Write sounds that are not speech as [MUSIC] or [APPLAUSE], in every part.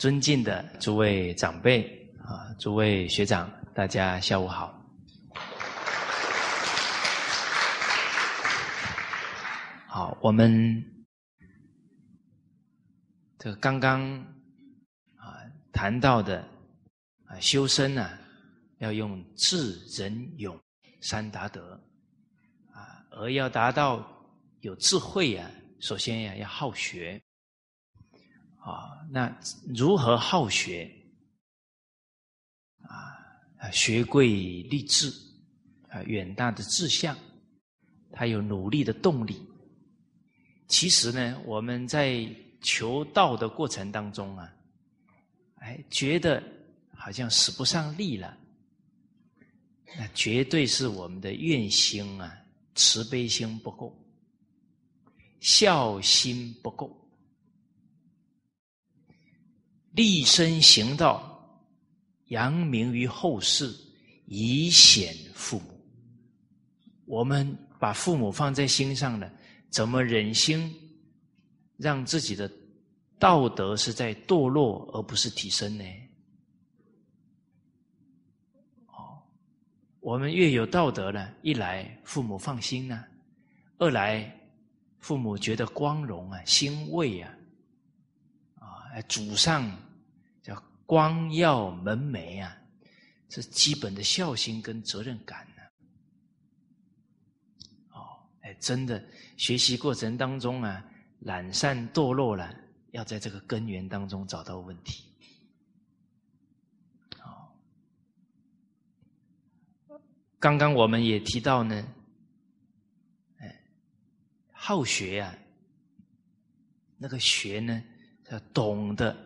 尊敬的诸位长辈啊，诸位学长，大家下午好。好，我们这个刚刚啊谈到的啊修身呢，要用智、仁、勇三达德啊，而要达到有智慧呀，首先呀要好学。啊，那如何好学？啊，学贵立志，啊，远大的志向，他有努力的动力。其实呢，我们在求道的过程当中啊，哎，觉得好像使不上力了，那绝对是我们的愿心啊，慈悲心不够，孝心不够。立身行道，扬名于后世，以显父母。我们把父母放在心上了，怎么忍心让自己的道德是在堕落，而不是提升呢？哦，我们越有道德呢，一来父母放心呢，二来父母觉得光荣啊，欣慰啊。祖上叫光耀门楣啊，是基本的孝心跟责任感呢。哦，哎，真的学习过程当中啊，懒散堕落了，要在这个根源当中找到问题。哦，刚刚我们也提到呢，哎，好学呀，那个学呢？要懂得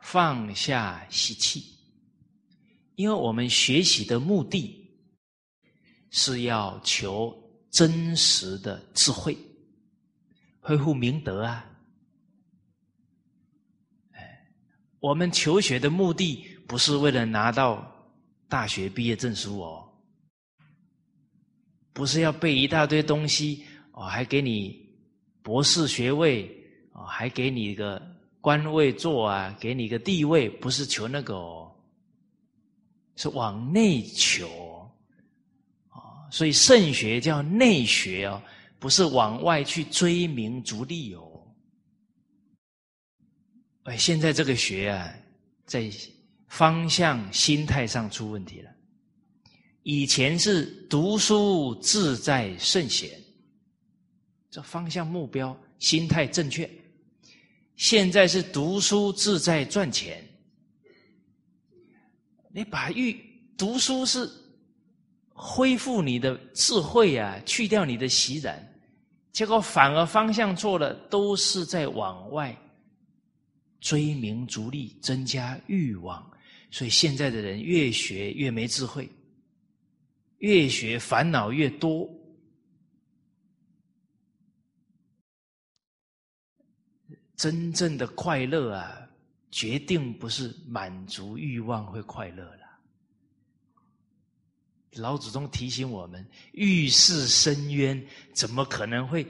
放下习气，因为我们学习的目的是要求真实的智慧，恢复明德啊！哎，我们求学的目的不是为了拿到大学毕业证书哦，不是要背一大堆东西哦，还给你博士学位哦，还给你一个。官位做啊，给你个地位，不是求那个哦，是往内求啊。所以圣学叫内学哦，不是往外去追名逐利哦。哎，现在这个学啊，在方向、心态上出问题了。以前是读书自在圣贤，这方向、目标、心态正确。现在是读书自在赚钱，你把欲读书是恢复你的智慧啊，去掉你的习染，结果反而方向错了，都是在往外追名逐利，增加欲望，所以现在的人越学越没智慧，越学烦恼越多。真正的快乐啊，决定不是满足欲望会快乐了。老祖宗提醒我们：欲是深渊，怎么可能会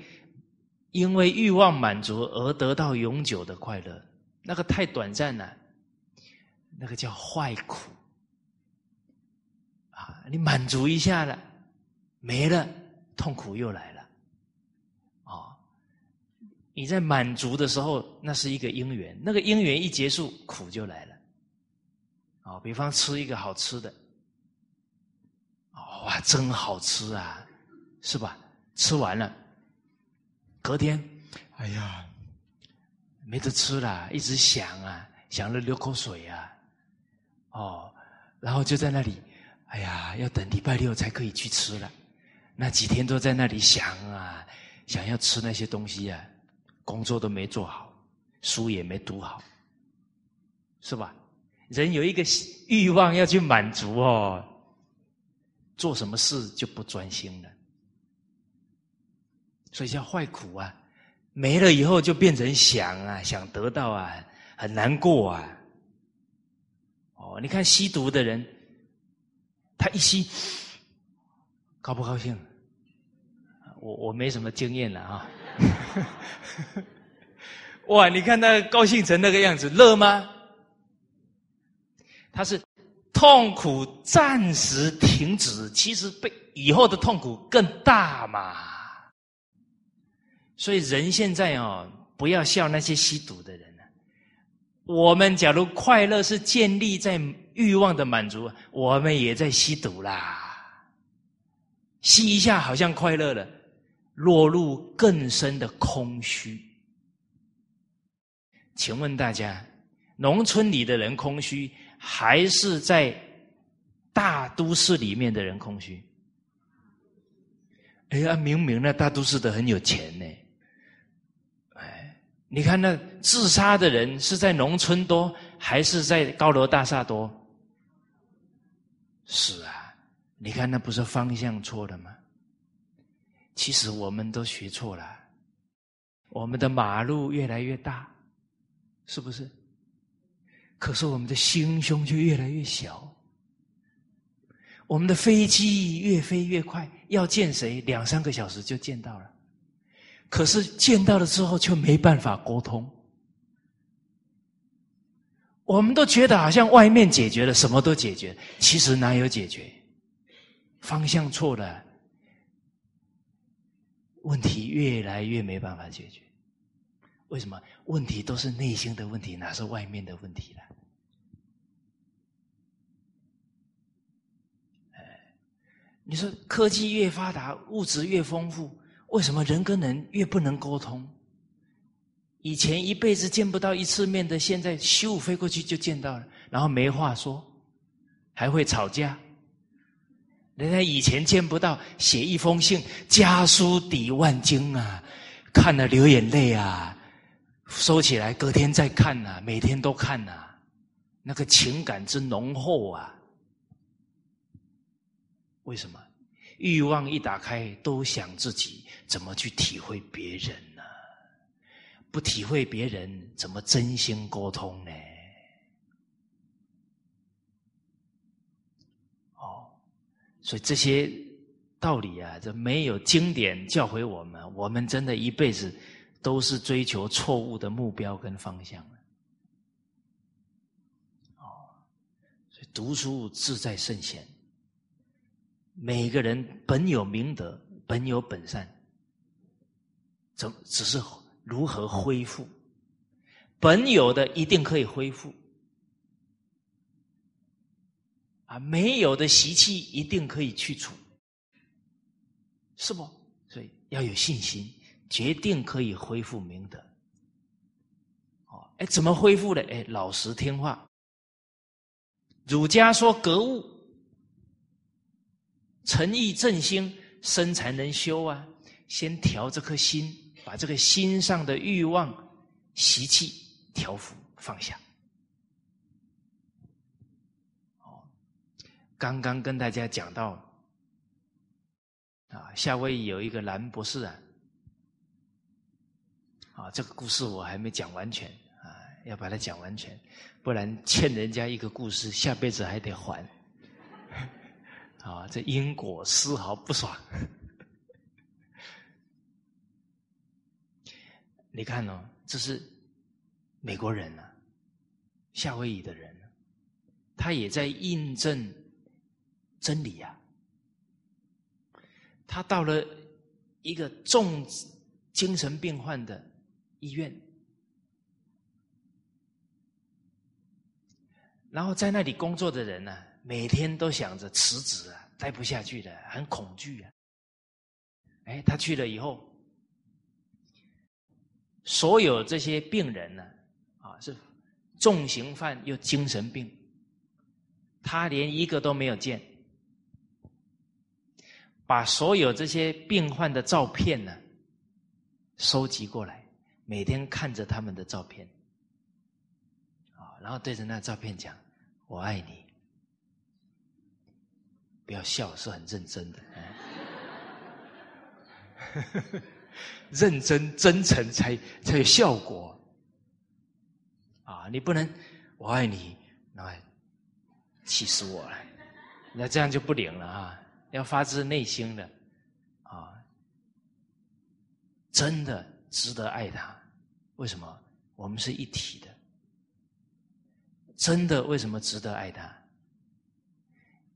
因为欲望满足而得到永久的快乐？那个太短暂了，那个叫坏苦啊！你满足一下了，没了，痛苦又来了。你在满足的时候，那是一个因缘，那个因缘一结束，苦就来了。啊，比方吃一个好吃的，哇，真好吃啊，是吧？吃完了，隔天，哎呀，没得吃了，一直想啊，想了流口水啊，哦，然后就在那里，哎呀，要等礼拜六才可以去吃了，那几天都在那里想啊，想要吃那些东西啊。工作都没做好，书也没读好，是吧？人有一个欲望要去满足哦，做什么事就不专心了，所以叫坏苦啊。没了以后就变成想啊，想得到啊，很难过啊。哦，你看吸毒的人，他一吸，高不高兴？我我没什么经验了啊。[LAUGHS] 哇！你看他高兴成那个样子，乐吗？他是痛苦暂时停止，其实被以后的痛苦更大嘛。所以人现在哦，不要笑那些吸毒的人了。我们假如快乐是建立在欲望的满足，我们也在吸毒啦。吸一下好像快乐了，落入更深的空虚。请问大家，农村里的人空虚，还是在大都市里面的人空虚？哎呀，明明那大都市的很有钱呢。哎，你看那自杀的人是在农村多，还是在高楼大厦多？是啊，你看那不是方向错了吗？其实我们都学错了，我们的马路越来越大。是不是？可是我们的心胸就越来越小，我们的飞机越飞越快，要见谁两三个小时就见到了，可是见到了之后却没办法沟通。我们都觉得好像外面解决了，什么都解决，其实哪有解决？方向错了，问题越来越没办法解决。为什么问题都是内心的问题，哪是外面的问题了？你说科技越发达，物质越丰富，为什么人跟人越不能沟通？以前一辈子见不到一次面的，现在咻飞过去就见到了，然后没话说，还会吵架。人家以前见不到，写一封信，家书抵万金啊，看了流眼泪啊。收起来，隔天再看呐，每天都看呐，那个情感之浓厚啊！为什么？欲望一打开，都想自己怎么去体会别人呢？不体会别人，怎么真心沟通呢？所以这些道理啊，这没有经典教诲我们，我们真的一辈子。都是追求错误的目标跟方向哦，所以读书志在圣贤。每个人本有明德，本有本善，怎只是如何恢复？本有的一定可以恢复，啊，没有的习气一定可以去除，是不？所以要有信心。决定可以恢复明德，哦，哎，怎么恢复的？哎，老实听话。儒家说格物，诚意正心，身才能修啊。先调这颗心，把这个心上的欲望、习气调服放下。哦，刚刚跟大家讲到，啊，夏威夷有一个兰博士啊。啊，这个故事我还没讲完全啊，要把它讲完全，不然欠人家一个故事，下辈子还得还。[LAUGHS] 啊，这因果丝毫不爽。[LAUGHS] 你看哦，这是美国人啊，夏威夷的人，他也在印证真理呀。他到了一个重精神病患的。医院，然后在那里工作的人呢，每天都想着辞职啊，待不下去了，很恐惧啊。哎，他去了以后，所有这些病人呢，啊，是重刑犯又精神病，他连一个都没有见，把所有这些病患的照片呢，收集过来。每天看着他们的照片，啊，然后对着那照片讲：“我爱你。”不要笑，是很认真的。[LAUGHS] 认真真诚才才有效果。啊，你不能“我爱你”，那气死我了！那这样就不灵了啊！要发自内心的，啊，真的。值得爱他，为什么？我们是一体的。真的为什么值得爱他？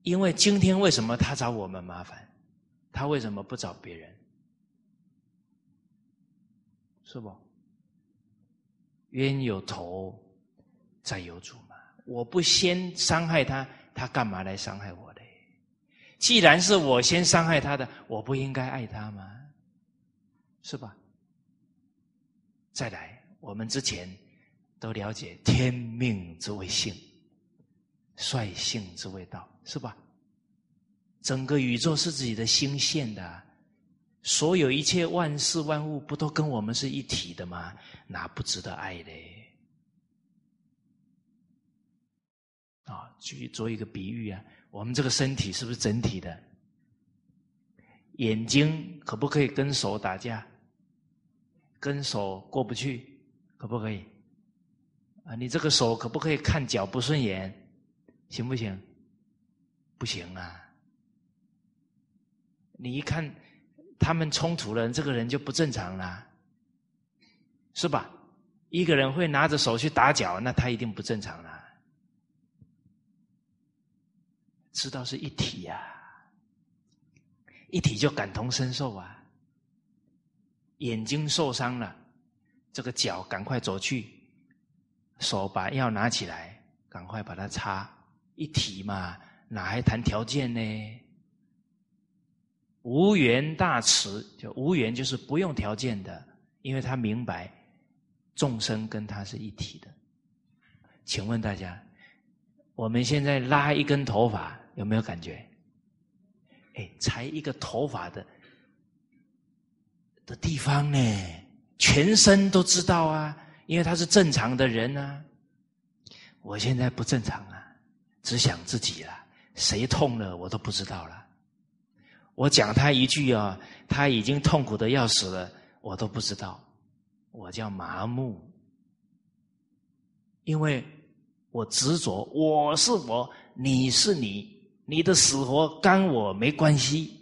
因为今天为什么他找我们麻烦？他为什么不找别人？是不？冤有头，债有主嘛。我不先伤害他，他干嘛来伤害我？既然是我先伤害他的，我不应该爱他吗？是吧？再来，我们之前都了解天命之谓性，率性之谓道，是吧？整个宇宙是自己的心线的，所有一切万事万物不都跟我们是一体的吗？哪不值得爱嘞？啊，去做一个比喻啊，我们这个身体是不是整体的？眼睛可不可以跟手打架？跟手过不去，可不可以？啊，你这个手可不可以看脚不顺眼？行不行？不行啊！你一看他们冲突了，这个人就不正常了，是吧？一个人会拿着手去打脚，那他一定不正常了。知道是一体呀，一体就感同身受啊。眼睛受伤了，这个脚赶快走去，手把药拿起来，赶快把它擦。一体嘛，哪还谈条件呢？无缘大慈，就无缘就是不用条件的，因为他明白众生跟他是一体的。请问大家，我们现在拉一根头发有没有感觉？哎，裁一个头发的。的地方呢，全身都知道啊，因为他是正常的人啊。我现在不正常啊，只想自己了，谁痛了我都不知道了。我讲他一句啊，他已经痛苦的要死了，我都不知道。我叫麻木，因为我执着，我是我，你是你，你的死活跟我没关系。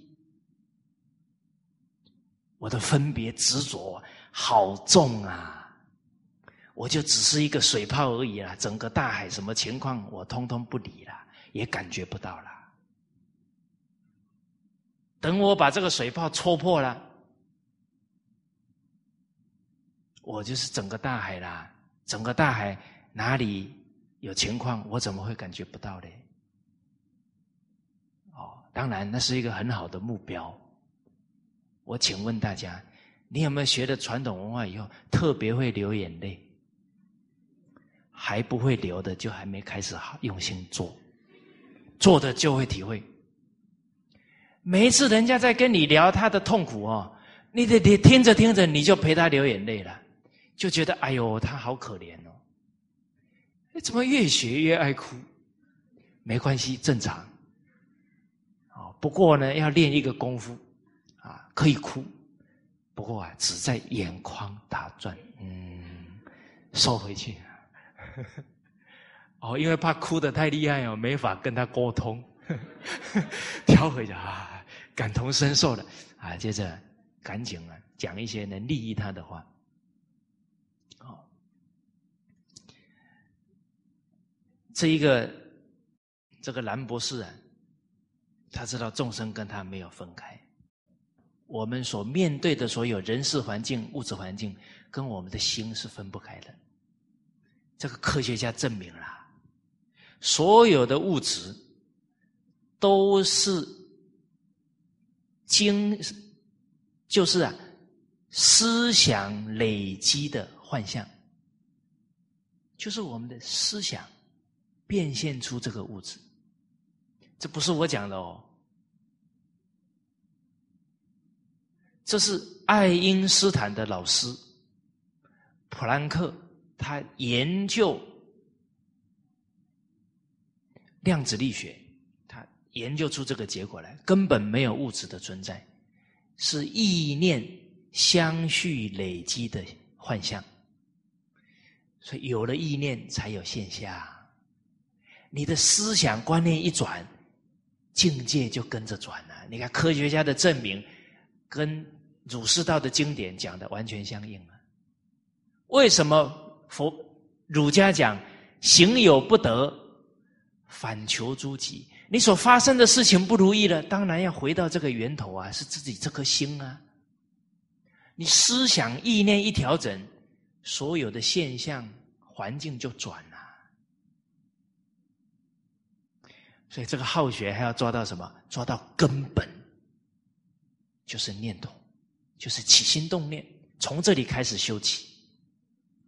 我的分别执着好重啊！我就只是一个水泡而已啦，整个大海什么情况我通通不理了，也感觉不到了。等我把这个水泡戳破了，我就是整个大海啦。整个大海哪里有情况，我怎么会感觉不到呢？哦，当然那是一个很好的目标。我请问大家，你有没有学了传统文化以后特别会流眼泪？还不会流的，就还没开始好用心做，做的就会体会。每一次人家在跟你聊他的痛苦哦，你得听听着听着，你就陪他流眼泪了，就觉得哎呦，他好可怜哦。怎么越学越爱哭？没关系，正常。哦，不过呢，要练一个功夫。啊可以哭，不过啊，只在眼眶打转，嗯，收回去。[LAUGHS] 哦，因为怕哭的太厉害哦，没法跟他沟通，[LAUGHS] 调回去啊，感同身受的啊，接着赶紧啊，讲一些能利益他的话。这一个这个兰博士啊，他知道众生跟他没有分开。我们所面对的所有人事环境、物质环境，跟我们的心是分不开的。这个科学家证明了，所有的物质都是经，就是啊，思想累积的幻象，就是我们的思想变现出这个物质。这不是我讲的哦。这是爱因斯坦的老师普兰克，他研究量子力学，他研究出这个结果来，根本没有物质的存在，是意念相续累积的幻象，所以有了意念才有现象。你的思想观念一转，境界就跟着转了。你看科学家的证明跟。儒释道的经典讲的完全相应了。为什么佛儒家讲行有不得，反求诸己。你所发生的事情不如意了，当然要回到这个源头啊，是自己这颗心啊。你思想意念一调整，所有的现象环境就转了。所以这个好学还要抓到什么？抓到根本，就是念头，就是起心动念，从这里开始修起，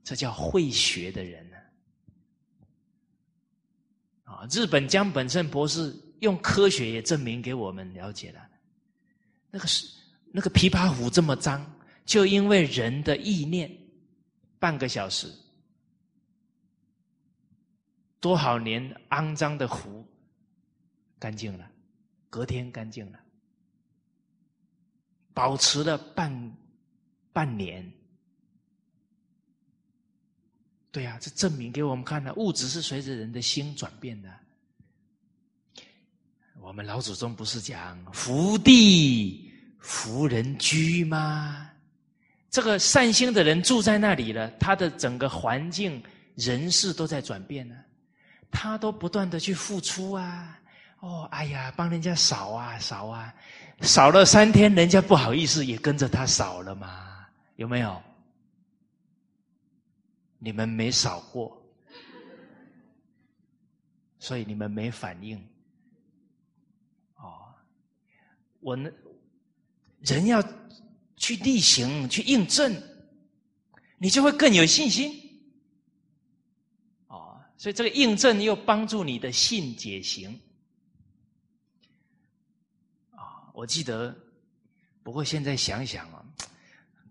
这叫会学的人呢。啊，日本江本胜博士用科学也证明给我们了解了，那个是那个琵琶湖这么脏，就因为人的意念，半个小时，多少年肮脏的湖干净了，隔天干净了，保持了半半年。对呀，这证明给我们看了，物质是随着人的心转变的。我们老祖宗不是讲福地福人居吗？这个善心的人住在那里了，他的整个环境、人事都在转变呢。他都不断的去付出啊，哦，哎呀，帮人家扫啊扫啊，扫了三天，人家不好意思，也跟着他扫了嘛，有没有？你们没扫过，所以你们没反应。哦，我呢，人要去例行、去印证，你就会更有信心。哦，所以这个印证又帮助你的信解行。啊，我记得，不过现在想想啊。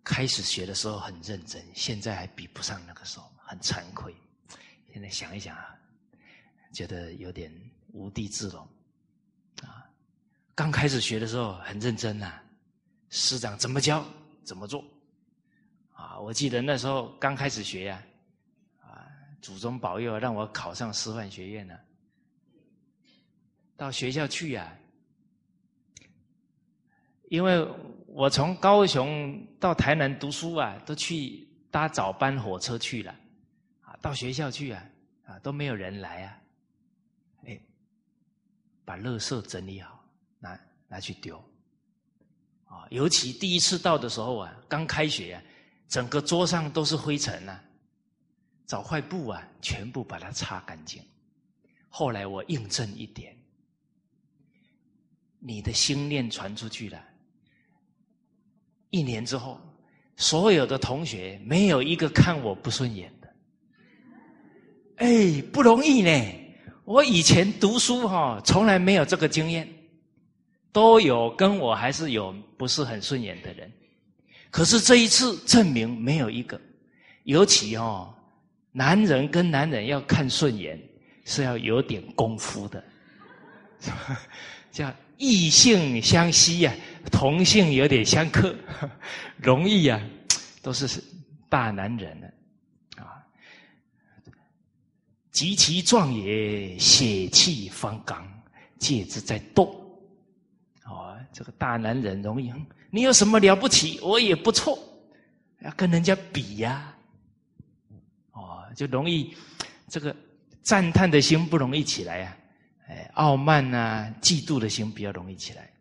开始学的时候很认真，现在还比不上那个时候，很惭愧。现在想一想啊，觉得有点无地自容啊。刚开始学的时候很认真呐，师长怎么教怎么做啊。我记得那时候刚开始学呀，啊，祖宗保佑让我考上师范学院了。到学校去呀，因为。我从高雄到台南读书啊，都去搭早班火车去了，啊，到学校去啊，啊，都没有人来啊，哎，把垃圾整理好，拿拿去丢，啊，尤其第一次到的时候啊，刚开学啊，整个桌上都是灰尘啊，找块布啊，全部把它擦干净。后来我印证一点，你的心念传出去了。一年之后，所有的同学没有一个看我不顺眼的。哎，不容易呢！我以前读书哈，从来没有这个经验，都有跟我还是有不是很顺眼的人。可是这一次证明没有一个，尤其哦，男人跟男人要看顺眼是要有点功夫的，[LAUGHS] 叫异性相吸呀。同性有点相克，[LAUGHS] 容易呀，都是大男人了啊！极其壮也，血气方刚，戒之在动。哦，这个大男人容易，你有什么了不起？我也不错，要跟人家比呀。哦，就容易这个赞叹的心不容易起来呀，哎，傲慢啊、嫉妒的心比较容易起来。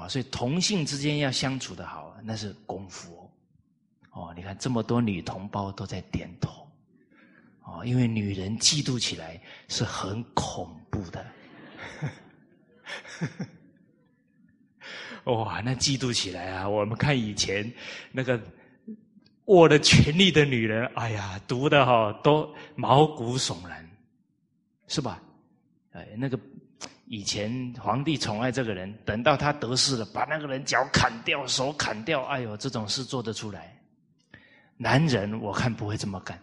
啊，所以同性之间要相处的好，那是功夫哦。哦，你看这么多女同胞都在点头，哦，因为女人嫉妒起来是很恐怖的。哇，那嫉妒起来啊！我们看以前那个握了权力的女人，哎呀，读的哈都毛骨悚然，是吧？哎，那个。以前皇帝宠爱这个人，等到他得势了，把那个人脚砍掉、手砍掉，哎呦，这种事做得出来。男人我看不会这么干，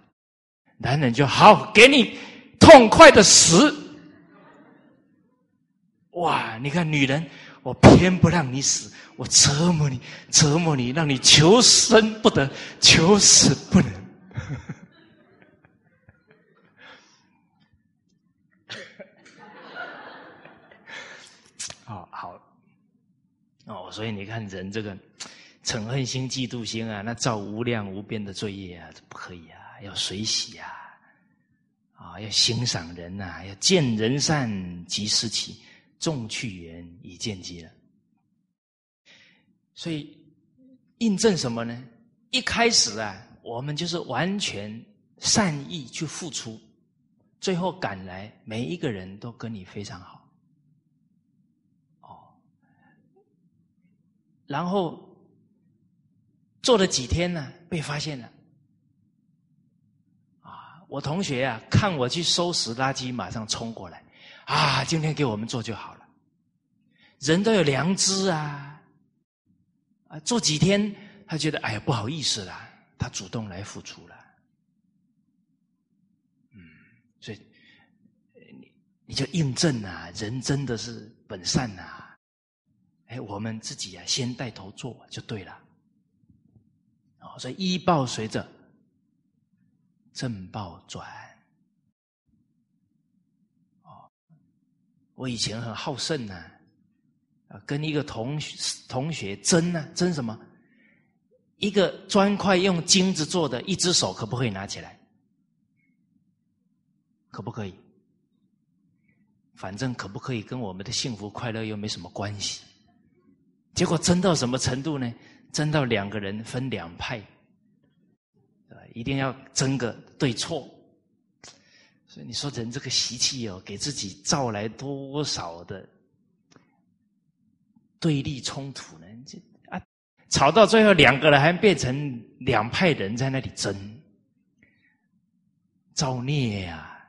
男人就好给你痛快的死。哇，你看女人，我偏不让你死，我折磨你，折磨你，让你求生不得，求死不能。所以你看人这个嗔恨心、嫉妒心啊，那造无量无边的罪业啊，这不可以啊，要随喜啊！啊，要欣赏人呐，要见人善即思齐，众去言以见机了。所以印证什么呢？一开始啊，我们就是完全善意去付出，最后赶来每一个人都跟你非常好，哦，然后做了几天呢，被发现了。啊我同学啊，看我去收拾垃圾，马上冲过来，啊，今天给我们做就好了。人都有良知啊，啊，做几天他觉得哎呀不好意思啦，他主动来付出了。嗯，所以你你就印证啊，人真的是本善呐。哎，我们自己啊，先带头做就对了。哦，所以依报随着。正报转，哦，我以前很好胜呢，啊，跟一个同学同学争呢，争什么？一个砖块用金子做的，一只手可不可以拿起来？可不可以？反正可不可以跟我们的幸福快乐又没什么关系。结果争到什么程度呢？争到两个人分两派。一定要争个对错，所以你说人这个习气哦，给自己造来多少的对立冲突呢？这啊，吵到最后两个人还变成两派人在那里争，造孽呀！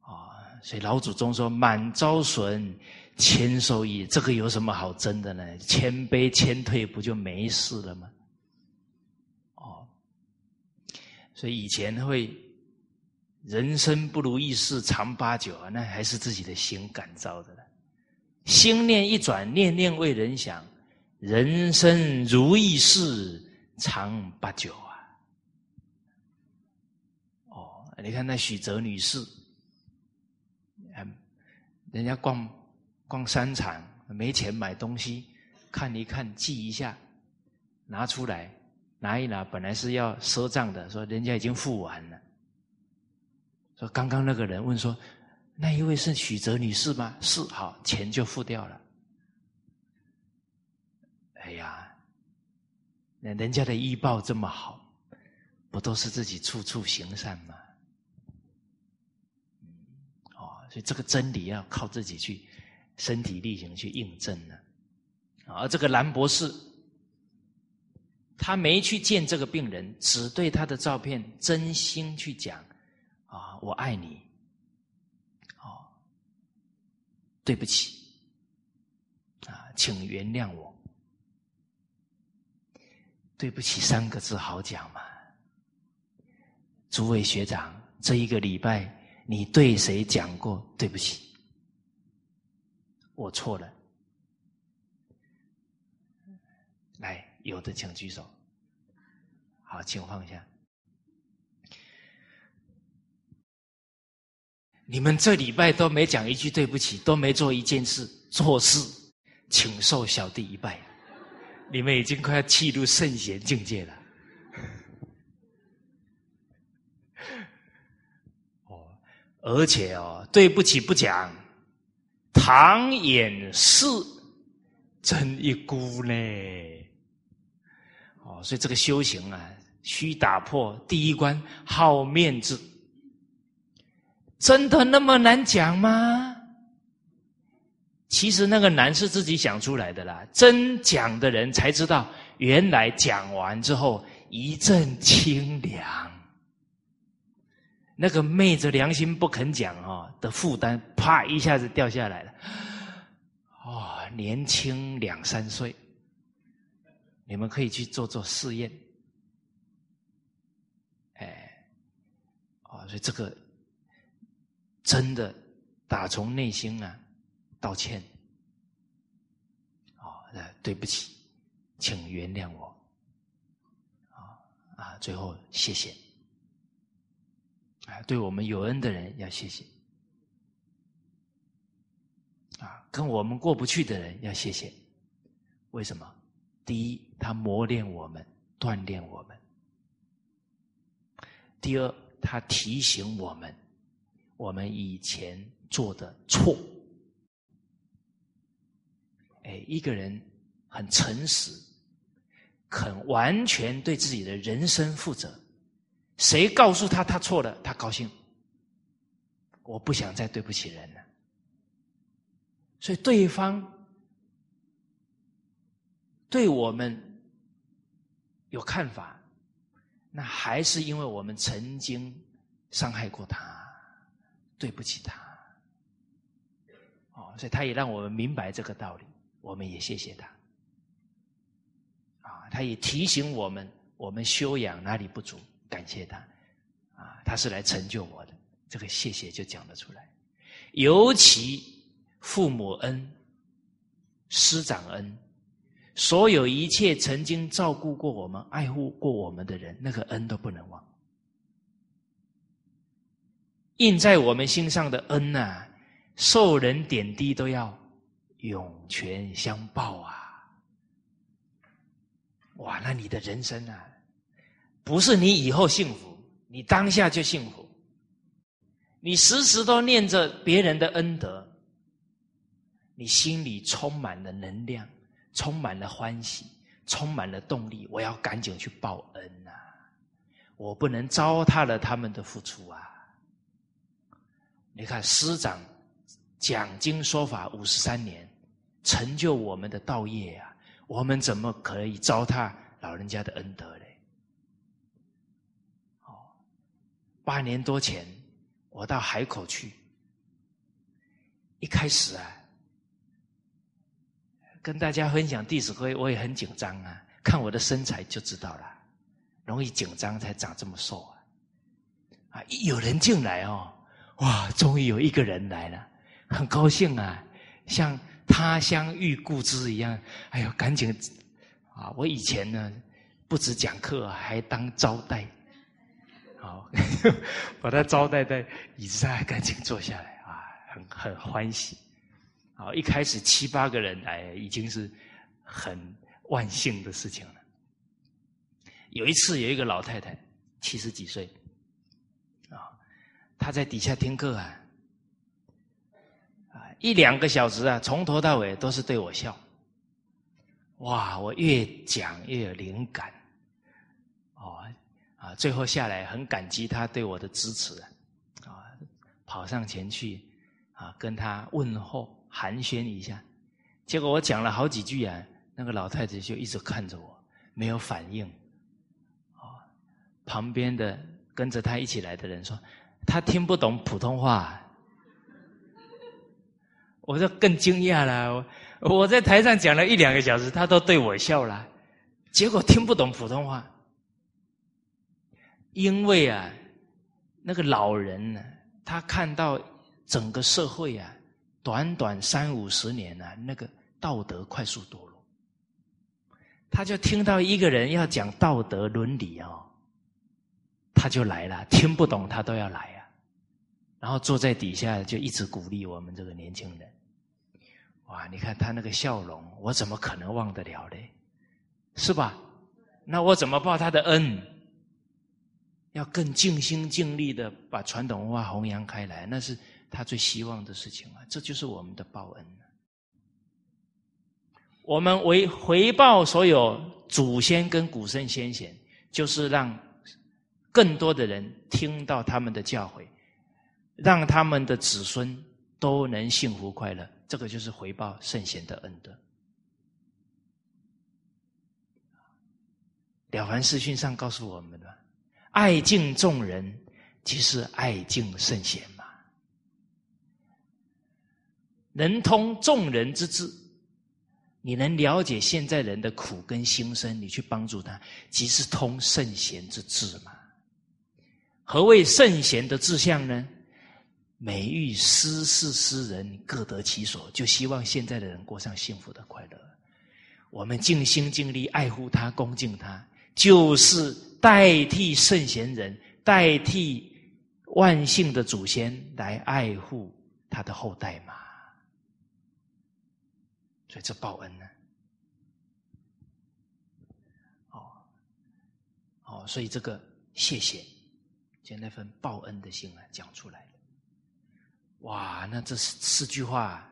啊，所以老祖宗说：“满招损，谦受益。”这个有什么好争的呢？谦卑谦退，不就没事了吗？哦所以以前会人生不如意事常八九啊，那还是自己的心感召的。心念一转，念念为人想，人生如意事常八九啊。哦，你看那许哲女士，人家逛逛商场没钱买东西，看一看记一下，拿出来。拿一拿，本来是要赊账的，说人家已经付完了。说刚刚那个人问说，那一位是许哲女士吗？是，好，钱就付掉了。哎呀，那人家的医报这么好，不都是自己处处行善吗？哦，所以这个真理要靠自己去身体力行去印证呢。而这个蓝博士。他没去见这个病人，只对他的照片真心去讲：“啊，我爱你，哦，对不起，啊，请原谅我。”对不起三个字好讲吗？诸位学长，这一个礼拜你对谁讲过对不起？我错了。来。有的请举手。好，请放下。你们这礼拜都没讲一句对不起，都没做一件事，做事请受小弟一拜。你们已经快要气入圣贤境界了。哦，而且哦，对不起不讲，唐寅是真一姑呢。哦，所以这个修行啊，需打破第一关好面子。真的那么难讲吗？其实那个难是自己想出来的啦。真讲的人才知道，原来讲完之后一阵清凉，那个昧着良心不肯讲哦的负担，啪一下子掉下来了。哦，年轻两三岁。你们可以去做做试验，哎，哦，所以这个真的打从内心啊道歉，哦，对不起，请原谅我，啊啊，最后谢谢，啊，对我们有恩的人要谢谢，啊，跟我们过不去的人要谢谢，为什么？第一，他磨练我们，锻炼我们；第二，他提醒我们，我们以前做的错。哎，一个人很诚实，肯完全对自己的人生负责。谁告诉他他错了，他高兴。我不想再对不起人了。所以对方对我们有看法，那还是因为我们曾经伤害过他，对不起他。哦，所以他也让我们明白这个道理。我们也谢谢他，啊，他也提醒我们，我们修养哪里不足，感谢他，啊，他是来成就我的，这个谢谢就讲得出来。尤其父母恩、师长恩，所有一切曾经照顾过我们、爱护过我们的人，那个恩都不能忘。印在我们心上的恩呐，受人点滴都要。涌泉相报啊！哇，那你的人生啊，不是你以后幸福，你当下就幸福。你时时都念着别人的恩德，你心里充满了能量，充满了欢喜，充满了动力。我要赶紧去报恩呐！我不能糟蹋了他们的付出啊！你看师长讲经说法五十三年。成就我们的道业啊！我们怎么可以糟蹋老人家的恩德嘞？哦，八年多前我到海口去，一开始啊，跟大家分享《弟子规》，我也很紧张啊。看我的身材就知道了，容易紧张才长这么瘦啊！啊，一有人进来哦，哇，终于有一个人来了，很高兴啊，像。他乡遇故知一样，哎呦，赶紧啊！我以前呢，不止讲课，还当招待，好，[LAUGHS] 把他招待在椅子上，赶紧坐下来啊，很很欢喜。好，一开始七八个人来，已经是很万幸的事情了。有一次，有一个老太太，七十几岁，啊，她在底下听课啊。一两个小时啊，从头到尾都是对我笑。哇，我越讲越有灵感，哦，啊，最后下来很感激他对我的支持，啊，跑上前去啊，跟他问候寒暄一下。结果我讲了好几句啊，那个老太太就一直看着我，没有反应。哦，旁边的跟着他一起来的人说，他听不懂普通话。我就更惊讶了，我在台上讲了一两个小时，他都对我笑了，结果听不懂普通话，因为啊，那个老人呢，他看到整个社会啊，短短三五十年啊，那个道德快速堕落，他就听到一个人要讲道德伦理哦，他就来了，听不懂他都要来啊，然后坐在底下就一直鼓励我们这个年轻人。哇！你看他那个笑容，我怎么可能忘得了嘞？是吧？那我怎么报他的恩？要更尽心尽力的把传统文化弘扬开来，那是他最希望的事情啊！这就是我们的报恩。我们为回报所有祖先跟古圣先贤，就是让更多的人听到他们的教诲，让他们的子孙都能幸福快乐。这个就是回报圣贤的恩德。了凡四训上告诉我们的：爱敬众人，即是爱敬圣贤嘛。能通众人之智，你能了解现在人的苦跟心声，你去帮助他，即是通圣贤之志嘛。何谓圣贤的志向呢？美欲诗事诗人各得其所，就希望现在的人过上幸福的快乐。我们尽心尽力爱护他、恭敬他，就是代替圣贤人、代替万幸的祖先来爱护他的后代嘛。所以这报恩呢，哦，哦，所以这个谢谢，将那份报恩的心啊讲出来了。哇，那这四四句话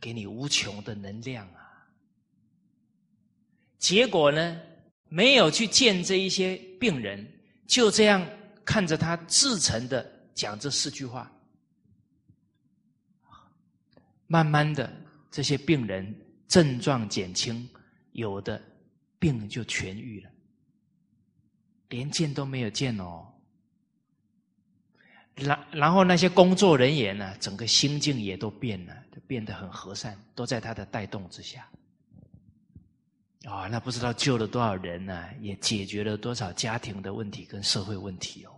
给你无穷的能量啊！结果呢，没有去见这一些病人，就这样看着他自诚的讲这四句话，慢慢的，这些病人症状减轻，有的病就痊愈了，连见都没有见哦。然然后那些工作人员呢，整个心境也都变了，就变得很和善，都在他的带动之下。啊，那不知道救了多少人呢，也解决了多少家庭的问题跟社会问题哦。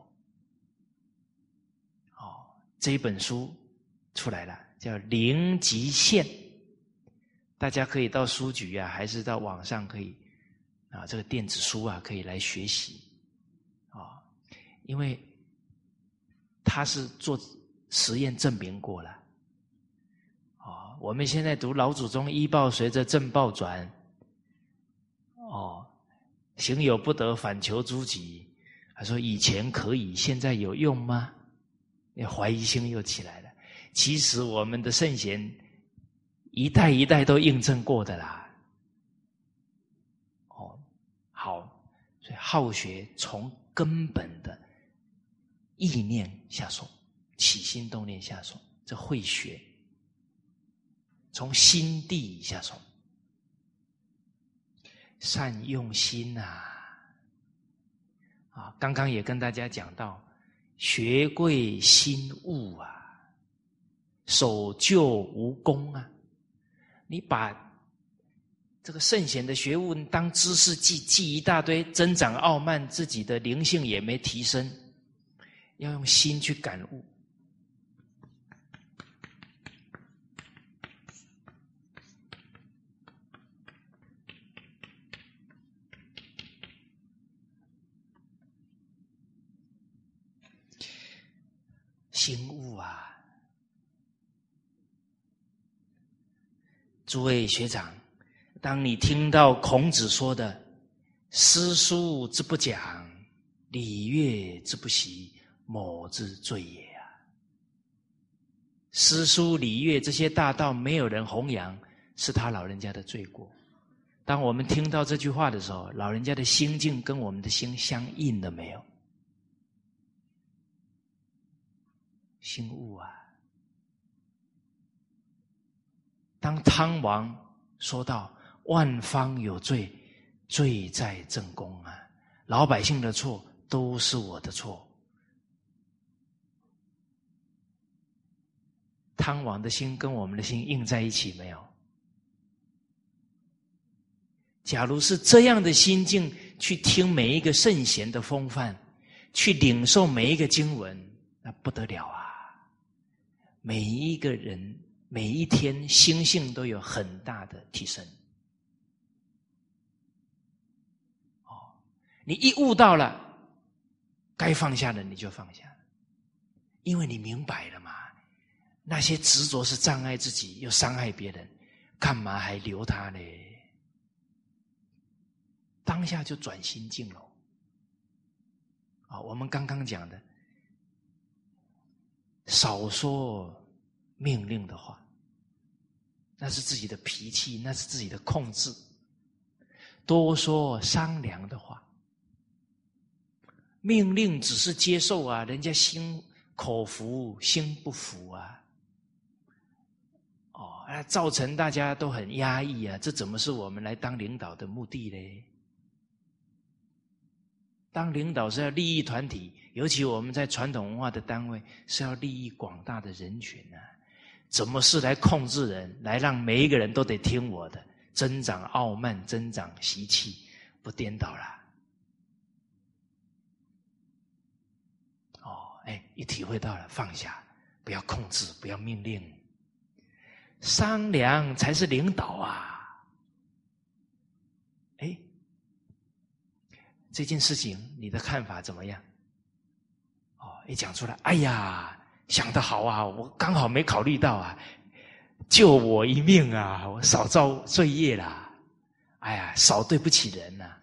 哦，这一本书出来了，叫《零极限》，大家可以到书局啊，还是到网上可以啊，这个电子书啊，可以来学习啊，因为。他是做实验证明过了，哦，我们现在读老祖宗医报随着正报转，哦，行有不得，反求诸己。他说以前可以，现在有用吗？那怀疑心又起来了。其实我们的圣贤一代一代都印证过的啦。哦，好，所以好学从根本的。意念下手，起心动念下手，这会学。从心地下手，善用心呐！啊，刚刚也跟大家讲到，学贵心悟啊，守旧无功啊。你把这个圣贤的学问当知识记，记一大堆，增长傲慢，自己的灵性也没提升。要用心去感悟，心悟啊！诸位学长，当你听到孔子说的“诗书之不讲，礼乐之不习”，某之罪也啊！诗书礼乐这些大道没有人弘扬，是他老人家的罪过。当我们听到这句话的时候，老人家的心境跟我们的心相应了没有？心悟啊！当汤王说到万方有罪，罪在正宫啊！老百姓的错都是我的错。汤王的心跟我们的心印在一起没有？假如是这样的心境去听每一个圣贤的风范，去领受每一个经文，那不得了啊！每一个人每一天心性都有很大的提升。哦，你一悟到了，该放下的你就放下，因为你明白了嘛。那些执着是障碍自己，又伤害别人，干嘛还留他呢？当下就转心境了。啊，我们刚刚讲的，少说命令的话，那是自己的脾气，那是自己的控制；多说商量的话，命令只是接受啊，人家心口服，心不服啊。哦，那，造成大家都很压抑啊！这怎么是我们来当领导的目的呢？当领导是要利益团体，尤其我们在传统文化的单位是要利益广大的人群啊！怎么是来控制人，来让每一个人都得听我的，增长傲慢，增长习气，不颠倒了？哦，哎，一体会到了，放下，不要控制，不要命令。商量才是领导啊！哎，这件事情你的看法怎么样？哦，一讲出来，哎呀，想得好啊！我刚好没考虑到啊，救我一命啊！我少遭罪业啦！哎呀，少对不起人呐！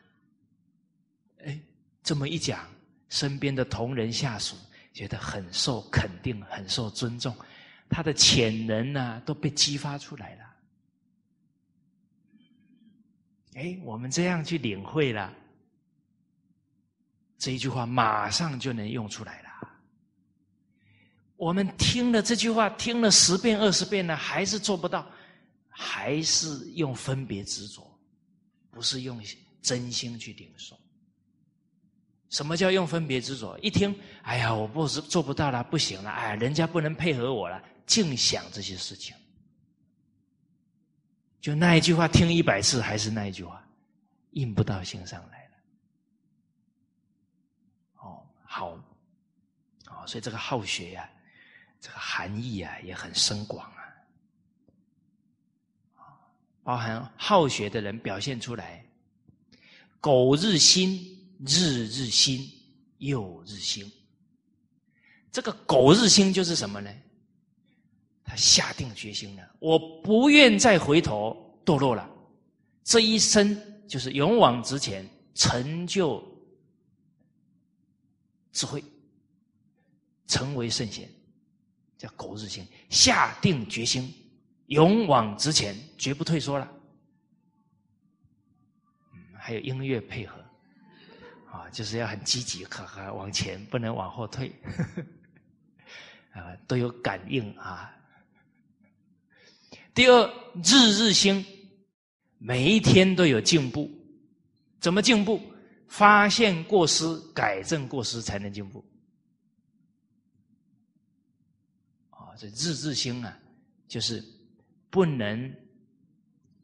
哎，这么一讲，身边的同仁下属觉得很受肯定，很受尊重，他的潜能呢都被激发出来了。哎，我们这样去领会了，这一句话马上就能用出来了。我们听了这句话，听了十遍、二十遍呢，还是做不到，还是用分别执着，不是用真心去顶受。什么叫用分别执着？一听，哎呀，我不是做不到了，不行了，哎，人家不能配合我了，净想这些事情。就那一句话听一百次，还是那一句话，印不到心上来了。哦，好，哦，所以这个好学呀。这个含义啊也很深广啊，包含好学的人表现出来，苟日新，日日新，又日新。这个苟日新就是什么呢？他下定决心了，我不愿再回头堕落了，这一生就是勇往直前，成就智慧，成为圣贤。叫苟日新，下定决心，勇往直前，绝不退缩了。还有音乐配合，啊，就是要很积极，哈哈，往前，不能往后退，[LAUGHS] 啊，都有感应啊。第二，日日新，每一天都有进步，怎么进步？发现过失，改正过失，才能进步。这日日新啊，就是不能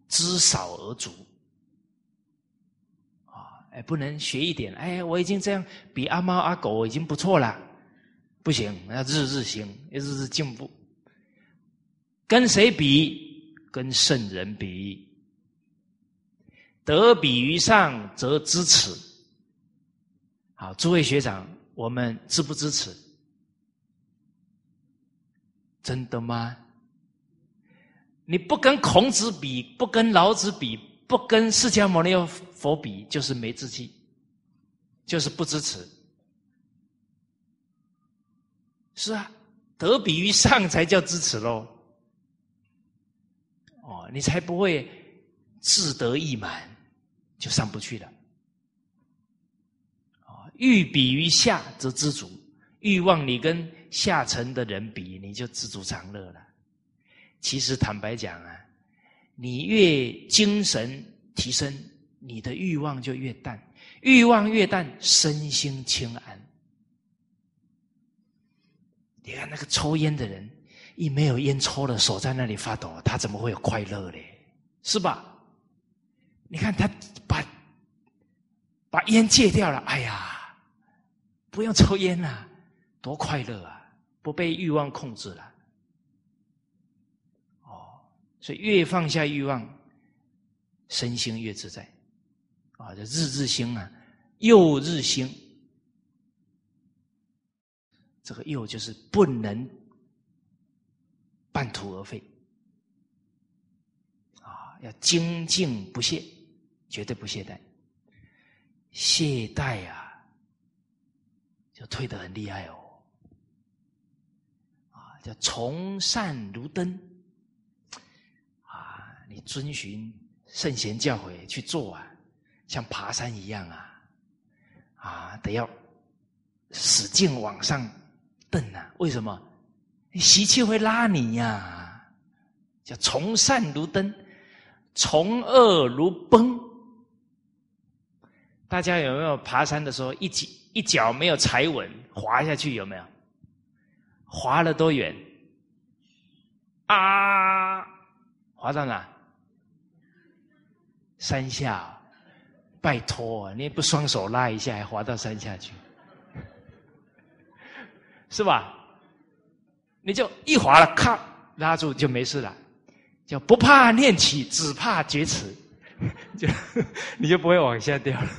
知少而足啊！哎，不能学一点，哎，我已经这样比阿猫阿狗已经不错了，不行，要日日新，要日日进步。跟谁比？跟圣人比。得比于上，则知耻。好，诸位学长，我们支不支持？真的吗？你不跟孔子比，不跟老子比，不跟释迦牟尼佛比，就是没志气，就是不支持。是啊，得比于上才叫支持喽。哦，你才不会自得意满，就上不去了。哦，欲比于下则知足，欲望你跟。下层的人比你就知足常乐了。其实坦白讲啊，你越精神提升，你的欲望就越淡，欲望越淡，身心清安。你看那个抽烟的人，一没有烟抽了，手在那里发抖，他怎么会有快乐嘞？是吧？你看他把把烟戒掉了，哎呀，不用抽烟了，多快乐啊！不被欲望控制了，哦，所以越放下欲望，身心越自在，啊，这日日新啊，又日新，这个又就是不能半途而废，啊，要精进不懈，绝对不懈怠，懈怠啊，就退得很厉害哦。叫从善如登，啊，你遵循圣贤教诲去做啊，像爬山一样啊，啊，得要使劲往上蹬啊！为什么？习气会拉你呀！叫从善如登，从恶如崩。大家有没有爬山的时候，一脚一脚没有踩稳，滑下去？有没有？滑了多远？啊！滑到哪？山下。拜托，你也不双手拉一下，还滑到山下去，[LAUGHS] 是吧？你就一滑了，咔，拉住就没事了。就不怕念起，只怕觉迟，[LAUGHS] 就 [LAUGHS] 你就不会往下掉了。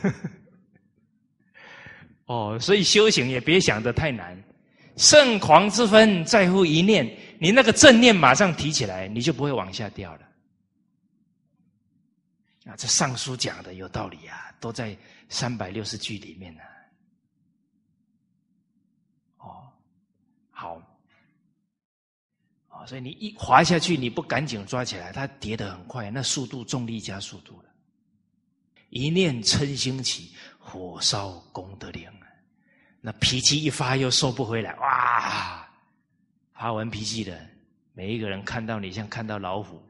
哦，所以修行也别想的太难。圣狂之分在乎一念，你那个正念马上提起来，你就不会往下掉了。啊，这上书讲的有道理啊，都在三百六十句里面呢。哦好，啊，所以你一滑下去，你不赶紧抓起来，它跌得很快，那速度重力加速度了。一念嗔心起，火烧功德林。那脾气一发又收不回来，哇！发完脾气的每一个人看到你像看到老虎，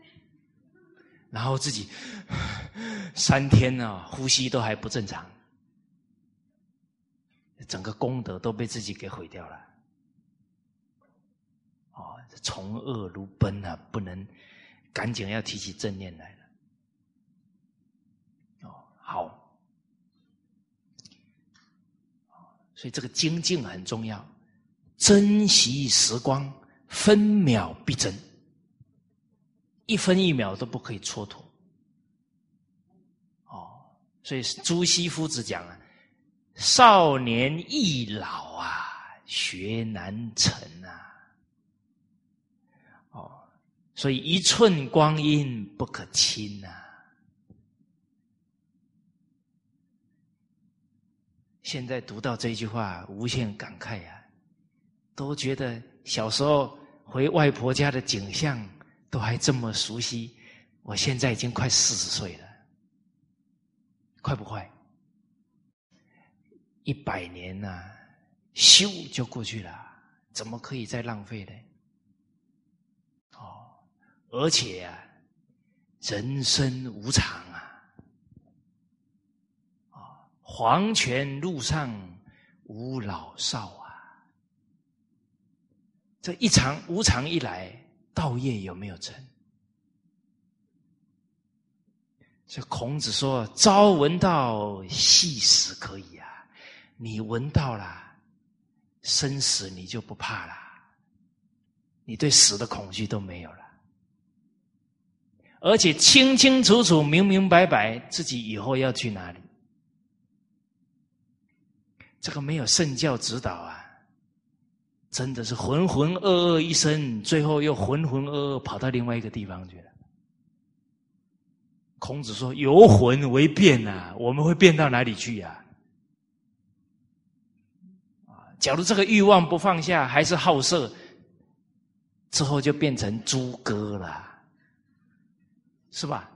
然后自己三天啊，呼吸都还不正常，整个功德都被自己给毁掉了。哦，从恶如奔啊，不能赶紧要提起正念来了。哦，好。所以这个精进很重要，珍惜时光，分秒必争，一分一秒都不可以蹉跎。哦，所以朱熹夫子讲啊，少年易老啊，学难成啊。哦，所以一寸光阴不可轻啊。现在读到这句话，无限感慨呀，都觉得小时候回外婆家的景象都还这么熟悉。我现在已经快四十岁了，快不快？一百年呐，咻就过去了，怎么可以再浪费呢？哦，而且啊，人生无常啊。黄泉路上无老少啊！这一场无常一来，道业有没有成？这孔子说：“朝闻道，夕死可以啊！你闻到了生死，你就不怕了，你对死的恐惧都没有了，而且清清楚楚、明明白白，自己以后要去哪里。”这个没有圣教指导啊，真的是浑浑噩噩一生，最后又浑浑噩噩跑到另外一个地方去了。孔子说：“由魂为变呐，我们会变到哪里去呀？”啊，假如这个欲望不放下，还是好色，之后就变成猪哥了，是吧？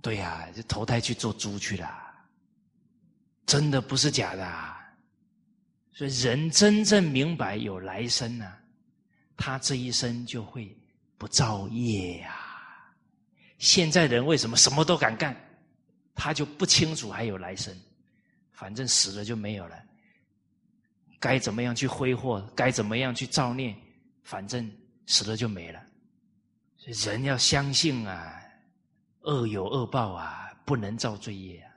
对呀，就投胎去做猪去了，真的不是假的。啊所以，人真正明白有来生呢，他这一生就会不造业呀。现在人为什么什么都敢干？他就不清楚还有来生，反正死了就没有了。该怎么样去挥霍？该怎么样去造孽？反正死了就没了。所以，人要相信啊，恶有恶报啊，不能造罪业啊。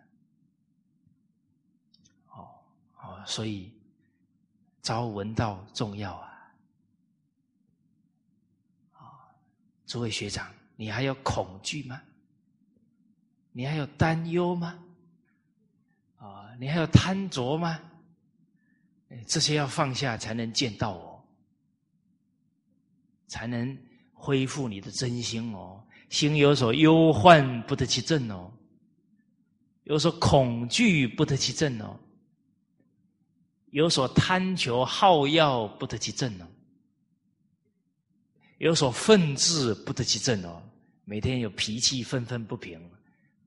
哦哦，所以。朝闻道重要啊！啊，诸位学长，你还有恐惧吗？你还有担忧吗？啊，你还有贪着吗？这些要放下，才能见到我，才能恢复你的真心哦。心有所忧患，不得其正哦；有所恐惧，不得其正哦。有所贪求好要不得其正哦，有所愤志不得其正哦，每天有脾气愤愤不平，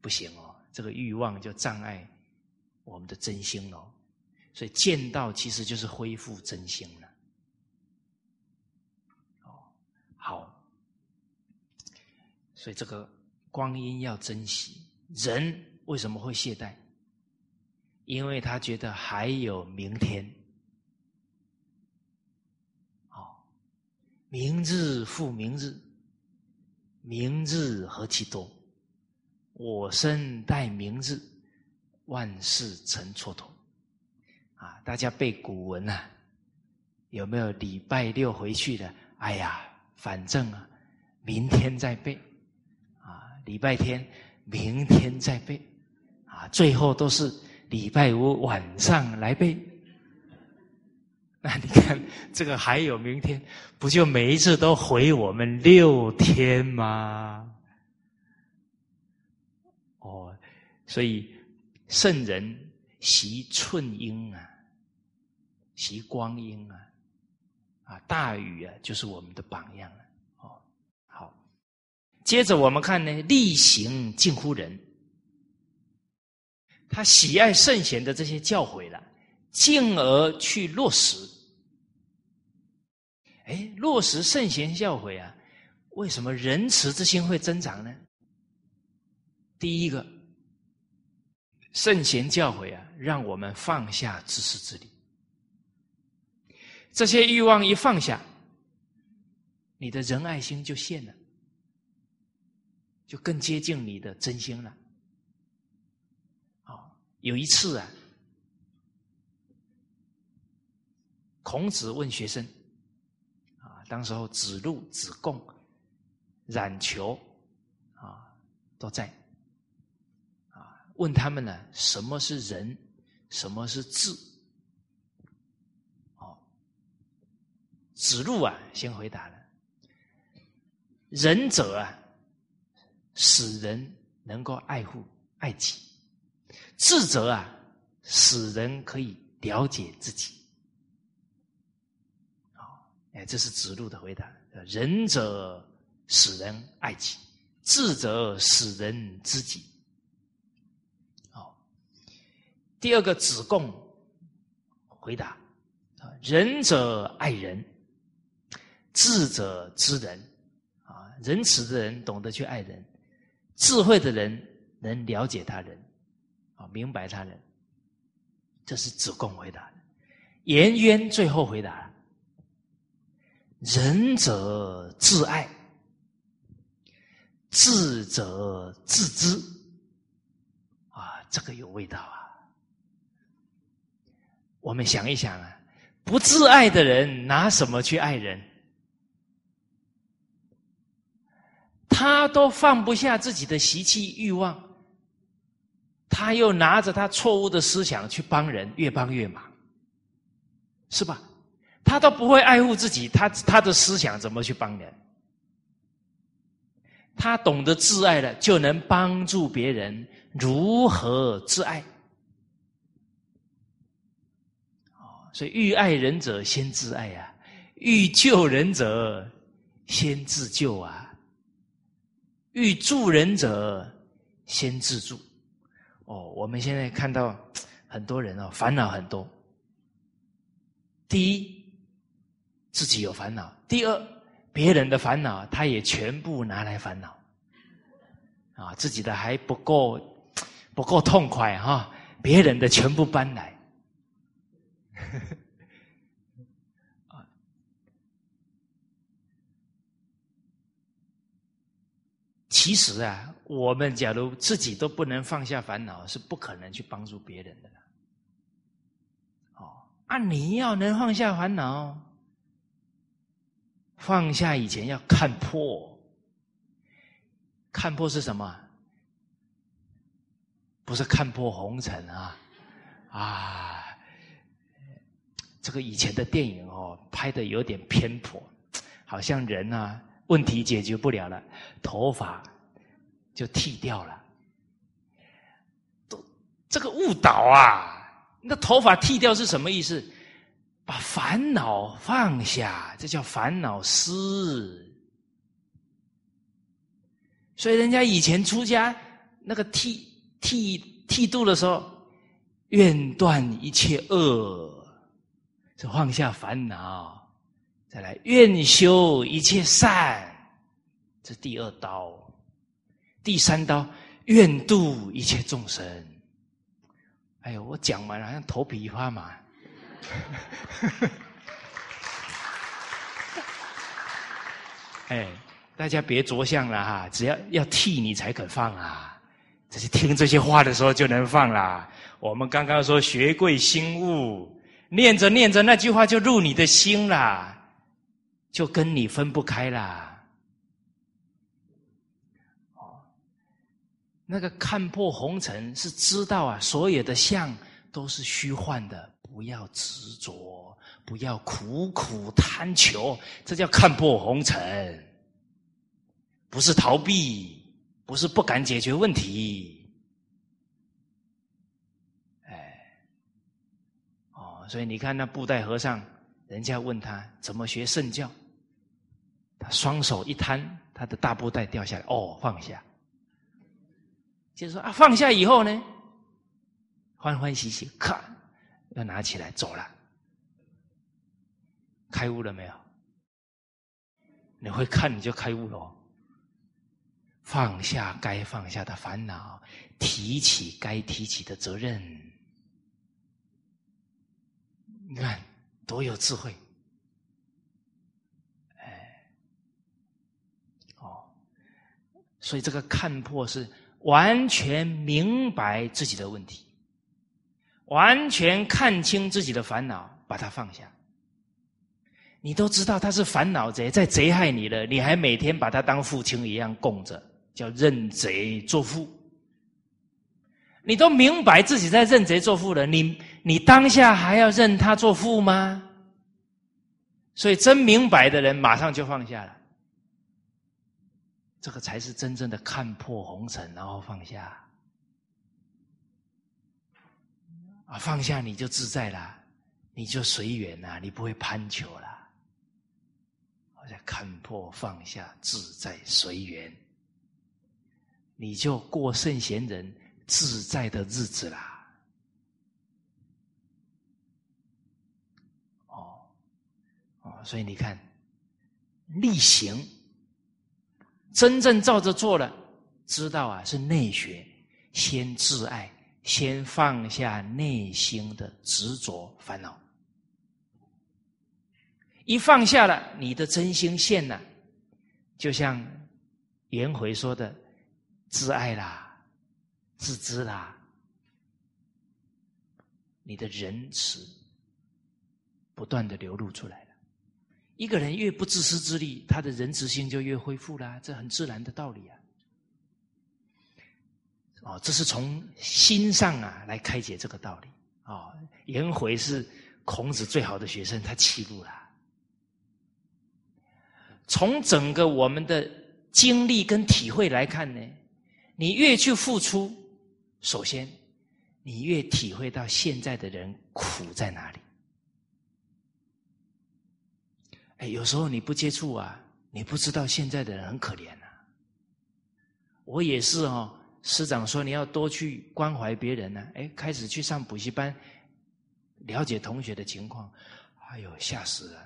不行哦，这个欲望就障碍我们的真心哦，所以见到其实就是恢复真心了。哦，好，所以这个光阴要珍惜。人为什么会懈怠？因为他觉得还有明天，好，明日复明日，明日何其多，我生待明日，万事成蹉跎。啊，大家背古文啊，有没有礼拜六回去的？哎呀，反正啊，明天再背，啊，礼拜天明天再背，啊，最后都是。礼拜五晚上来背，[LAUGHS] 那你看这个还有明天，不就每一次都回我们六天吗？哦，所以圣人习寸阴啊，习光阴啊，啊，大禹啊，就是我们的榜样了。哦，好，接着我们看呢，力行近乎人，他喜爱圣贤的这些教诲了，进而去落实。哎，落实圣贤教诲啊，为什么仁慈之心会增长呢？第一个，圣贤教诲啊，让我们放下自私自利。这些欲望一放下，你的仁爱心就现了，就更接近你的真心了。有一次啊，孔子问学生，啊，当时候子路、子贡、冉求，啊，都在，啊，问他们呢，什么是仁，什么是智？哦子路啊，先回答了：“仁者啊，使人能够爱护爱己；智者啊，使人可以了解自己。”啊，哎，这是子路的回答：“仁者使人爱己，智者使人知己。”好，第二个子贡回答：“啊，仁者爱人。”智者知人，啊，仁慈的人懂得去爱人，智慧的人能了解他人，啊，明白他人。这是子贡回答的。颜渊最后回答：仁者自爱，智者自知。啊，这个有味道啊！我们想一想啊，不自爱的人拿什么去爱人？他都放不下自己的习气欲望，他又拿着他错误的思想去帮人，越帮越忙，是吧？他都不会爱护自己，他他的思想怎么去帮人？他懂得自爱了，就能帮助别人如何自爱。哦，所以欲爱人者先自爱啊，欲救人者先自救啊。欲助人者，先自助。哦，我们现在看到很多人哦，烦恼很多。第一，自己有烦恼；第二，别人的烦恼他也全部拿来烦恼。啊，自己的还不够不够痛快哈，别人的全部搬来。其实啊，我们假如自己都不能放下烦恼，是不可能去帮助别人的。哦，啊，你要能放下烦恼，放下以前要看破。看破是什么？不是看破红尘啊！啊，这个以前的电影哦，拍的有点偏颇，好像人啊。问题解决不了了，头发就剃掉了。都这个误导啊！那头发剃掉是什么意思？把烦恼放下，这叫烦恼丝。所以人家以前出家那个剃剃剃度的时候，愿断一切恶，是放下烦恼。再来，愿修一切善，这第二刀；第三刀，愿度一切众生。哎呦，我讲完了，好像头皮发麻。[LAUGHS] 哎，大家别着相了哈，只要要替你才肯放啊。这些听这些话的时候就能放啦。我们刚刚说学贵心悟，念着念着那句话就入你的心啦。就跟你分不开啦！哦，那个看破红尘是知道啊，所有的相都是虚幻的，不要执着，不要苦苦贪求，这叫看破红尘，不是逃避，不是不敢解决问题。哎，哦，所以你看那布袋和尚人家问他怎么学圣教，他双手一摊，他的大布袋掉下来，哦，放下。就说啊，放下以后呢，欢欢喜喜，看，要拿起来走了，开悟了没有？你会看你就开悟了，放下该放下的烦恼，提起该提起的责任。你看多有智慧，哎，哦，所以这个看破是。完全明白自己的问题，完全看清自己的烦恼，把它放下。你都知道他是烦恼贼，在贼害你了，你还每天把他当父亲一样供着，叫认贼作父。你都明白自己在认贼作父了，你你当下还要认他做父吗？所以真明白的人，马上就放下了。这个才是真正的看破红尘，然后放下啊！放下你就自在了，你就随缘了，你不会攀求了。我在看破放下，自在随缘，你就过圣贤人自在的日子啦。哦哦，所以你看，力行。真正照着做了，知道啊是内学，先自爱，先放下内心的执着烦恼。一放下了，你的真心现了，就像颜回说的：“自爱啦，自知啦，你的仁慈不断的流露出来。”一个人越不自私自利，他的仁慈心就越恢复啦，这很自然的道理啊！哦，这是从心上啊来开解这个道理啊。颜回是孔子最好的学生，他起步了。从整个我们的经历跟体会来看呢，你越去付出，首先你越体会到现在的人苦在哪里。哎，有时候你不接触啊，你不知道现在的人很可怜呐。我也是哦，师长说你要多去关怀别人呢。哎，开始去上补习班，了解同学的情况。哎呦，吓死了！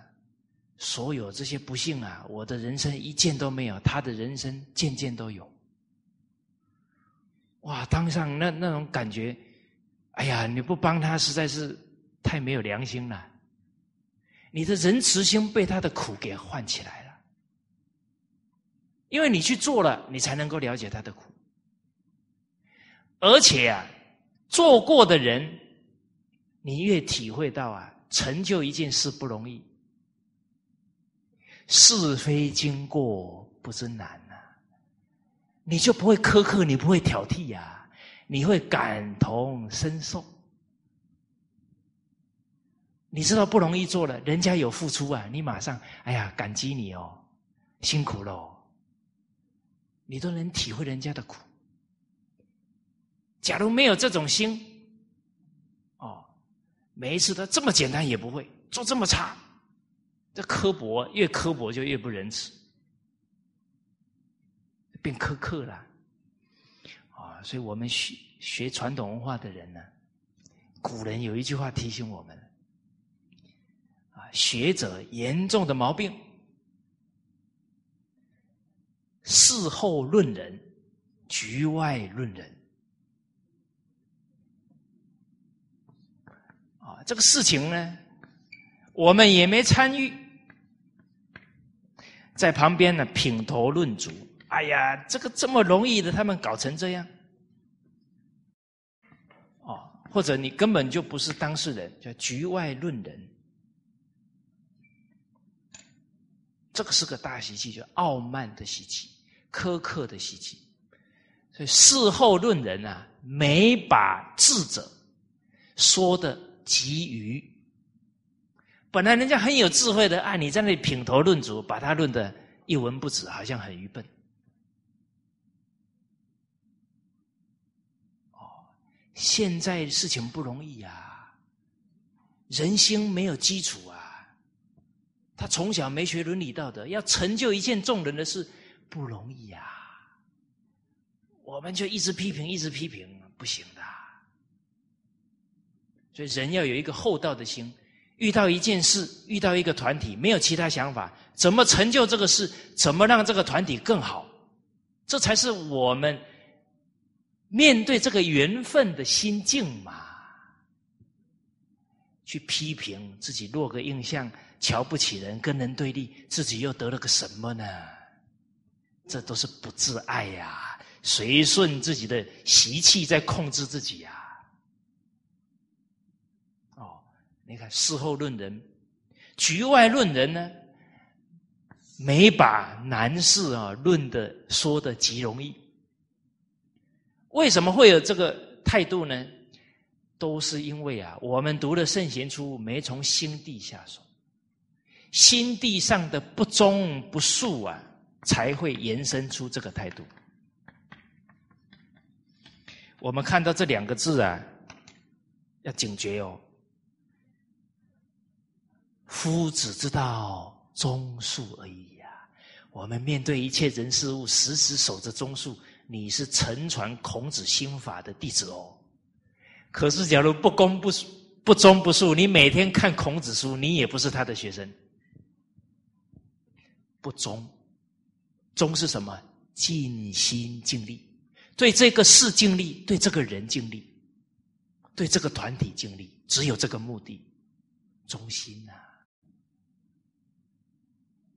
所有这些不幸啊，我的人生一件都没有，他的人生件件都有。哇，当上那那种感觉，哎呀，你不帮他实在是太没有良心了。你的仁慈心被他的苦给唤起来了，因为你去做了，你才能够了解他的苦。而且啊，做过的人，你越体会到啊，成就一件事不容易，是非经过不知难呐，你就不会苛刻，你不会挑剔呀，你会感同身受。你知道不容易做了，人家有付出啊，你马上哎呀感激你哦，辛苦喽，你都能体会人家的苦。假如没有这种心，哦，每一次都这么简单也不会做这么差，这刻薄越刻薄就越不仁慈，变苛刻了，啊，所以我们学学传统文化的人呢，古人有一句话提醒我们。学者严重的毛病，事后论人，局外论人。啊，这个事情呢，我们也没参与，在旁边呢品头论足。哎呀，这个这么容易的，他们搞成这样。哦，或者你根本就不是当事人，叫局外论人。这个是个大习气，就傲慢的习气、苛刻的习气。所以事后论人啊，没把智者说的急于。本来人家很有智慧的，啊，你在那里品头论足，把他论的一文不值，好像很愚笨。哦，现在事情不容易啊，人心没有基础啊。他从小没学伦理道德，要成就一件众人的事不容易呀。我们就一直批评，一直批评，不行的。所以人要有一个厚道的心，遇到一件事，遇到一个团体，没有其他想法，怎么成就这个事？怎么让这个团体更好？这才是我们面对这个缘分的心境嘛。去批评自己落个印象，瞧不起人，跟人对立，自己又得了个什么呢？这都是不自爱呀，随顺自己的习气在控制自己呀。哦，你看事后论人，局外论人呢，没把难事啊论的说的极容易。为什么会有这个态度呢？都是因为啊，我们读了圣贤书，没从心地下手，心地上的不忠不恕啊，才会延伸出这个态度。我们看到这两个字啊，要警觉哦。夫子之道，忠恕而已呀。我们面对一切人事物，时时守着忠恕，你是承传孔子心法的弟子哦。可是，假如不公不不忠不恕，你每天看孔子书，你也不是他的学生。不忠，忠是什么？尽心尽力，对这个事尽力，对这个人尽力，对这个团体尽力，只有这个目的，忠心呐。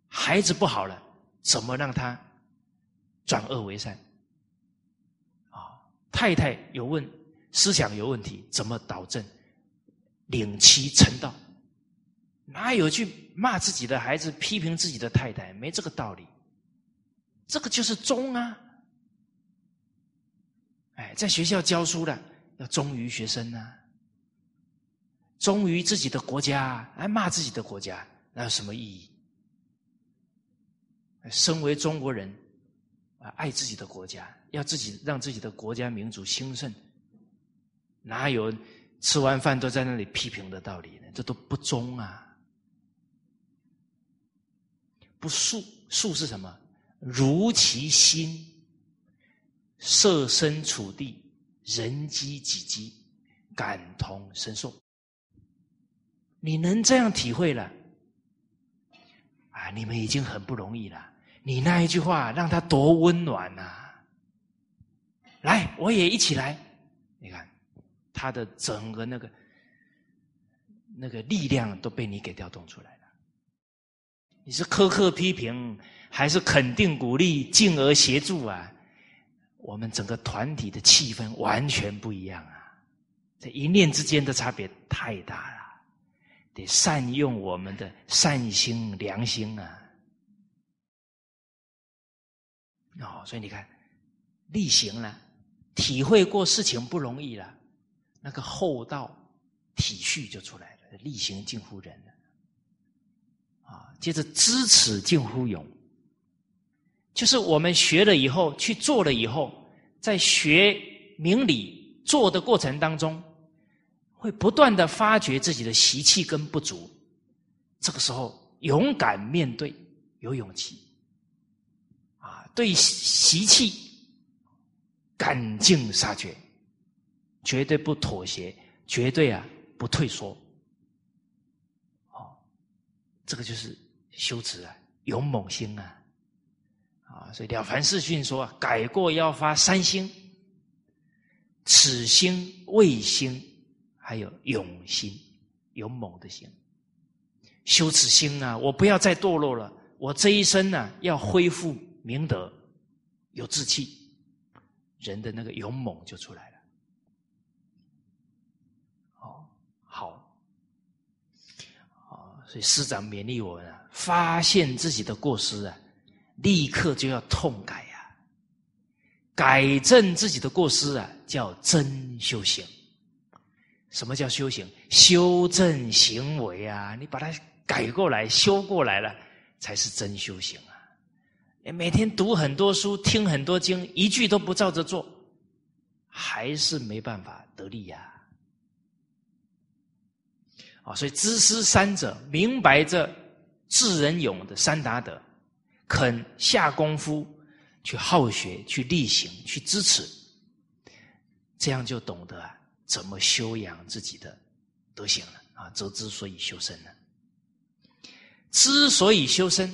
孩子不好了，怎么让他转恶为善？啊，太太有问。思想有问题，怎么导正？领妻成道，哪有去骂自己的孩子、批评自己的太太？没这个道理。这个就是忠啊！哎，在学校教书的要忠于学生啊，忠于自己的国家，还骂自己的国家，那有什么意义？身为中国人啊，爱自己的国家，要自己让自己的国家民族兴盛。哪有吃完饭都在那里批评的道理呢？这都不忠啊！不素素是什么？如其心，设身处地，人机己机，感同身受。你能这样体会了啊？你们已经很不容易了。你那一句话让他多温暖呐！来，我也一起来。你看。他的整个那个那个力量都被你给调动出来了。你是苛刻批评，还是肯定鼓励、进而协助啊？我们整个团体的气氛完全不一样啊！这一念之间的差别太大了。得善用我们的善心、良心啊！哦，所以你看，力行了，体会过事情不容易了。那个厚道、体恤就出来了，力行近乎仁啊，接着知耻近乎勇，就是我们学了以后，去做了以后，在学明理做的过程当中，会不断的发掘自己的习气跟不足，这个时候勇敢面对，有勇气，啊，对习气赶尽杀绝。绝对不妥协，绝对啊不退缩，这个就是修持啊，勇猛心啊，啊，所以了凡四训说，改过要发三心，此心、畏心，还有勇心，勇猛的心，修此心啊，我不要再堕落了，我这一生呢要恢复明德，有志气，人的那个勇猛就出来了。所以师长勉励我们啊，发现自己的过失啊，立刻就要痛改啊，改正自己的过失啊，叫真修行。什么叫修行？修正行为啊，你把它改过来、修过来了，才是真修行啊！你每天读很多书、听很多经，一句都不照着做，还是没办法得力呀。啊所以知师三者，明白这智仁勇的三达德，肯下功夫去好学、去力行、去支持，这样就懂得啊怎么修养自己的德行了啊，则之所以修身了。之所以修身，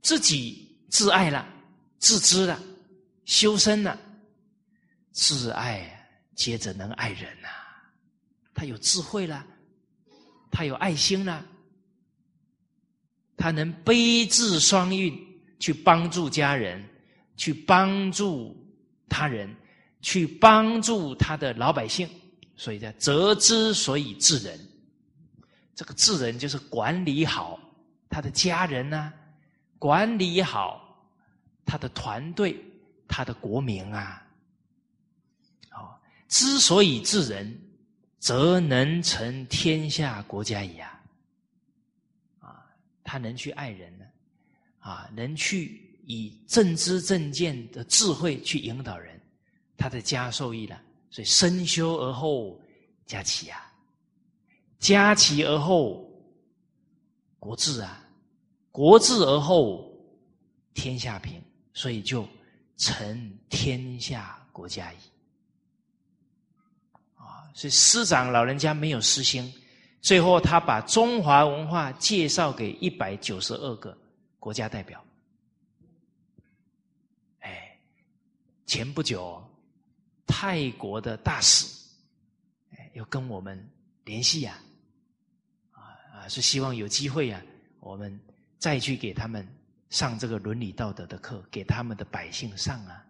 自己自爱了、自知了、修身了，自爱，接着能爱人呐，他有智慧了，他有爱心了。他能悲智双运，去帮助家人，去帮助他人，去帮助他的老百姓，所以叫责之所以治人。这个治人就是管理好他的家人呐，管理好他的团队，他的国民啊。好，之所以治人，则能成天下国家矣啊。啊他能去爱人呢，啊，能去以正知正见的智慧去引导人，他的家受益了。所以身修而后家齐啊，家齐而后国治啊，国治而后天下平，所以就成天下国家矣。啊，所以师长老人家没有私心。最后，他把中华文化介绍给一百九十二个国家代表。哎，前不久，泰国的大使，哎，又跟我们联系呀，啊啊，是希望有机会呀，我们再去给他们上这个伦理道德的课，给他们的百姓上啊。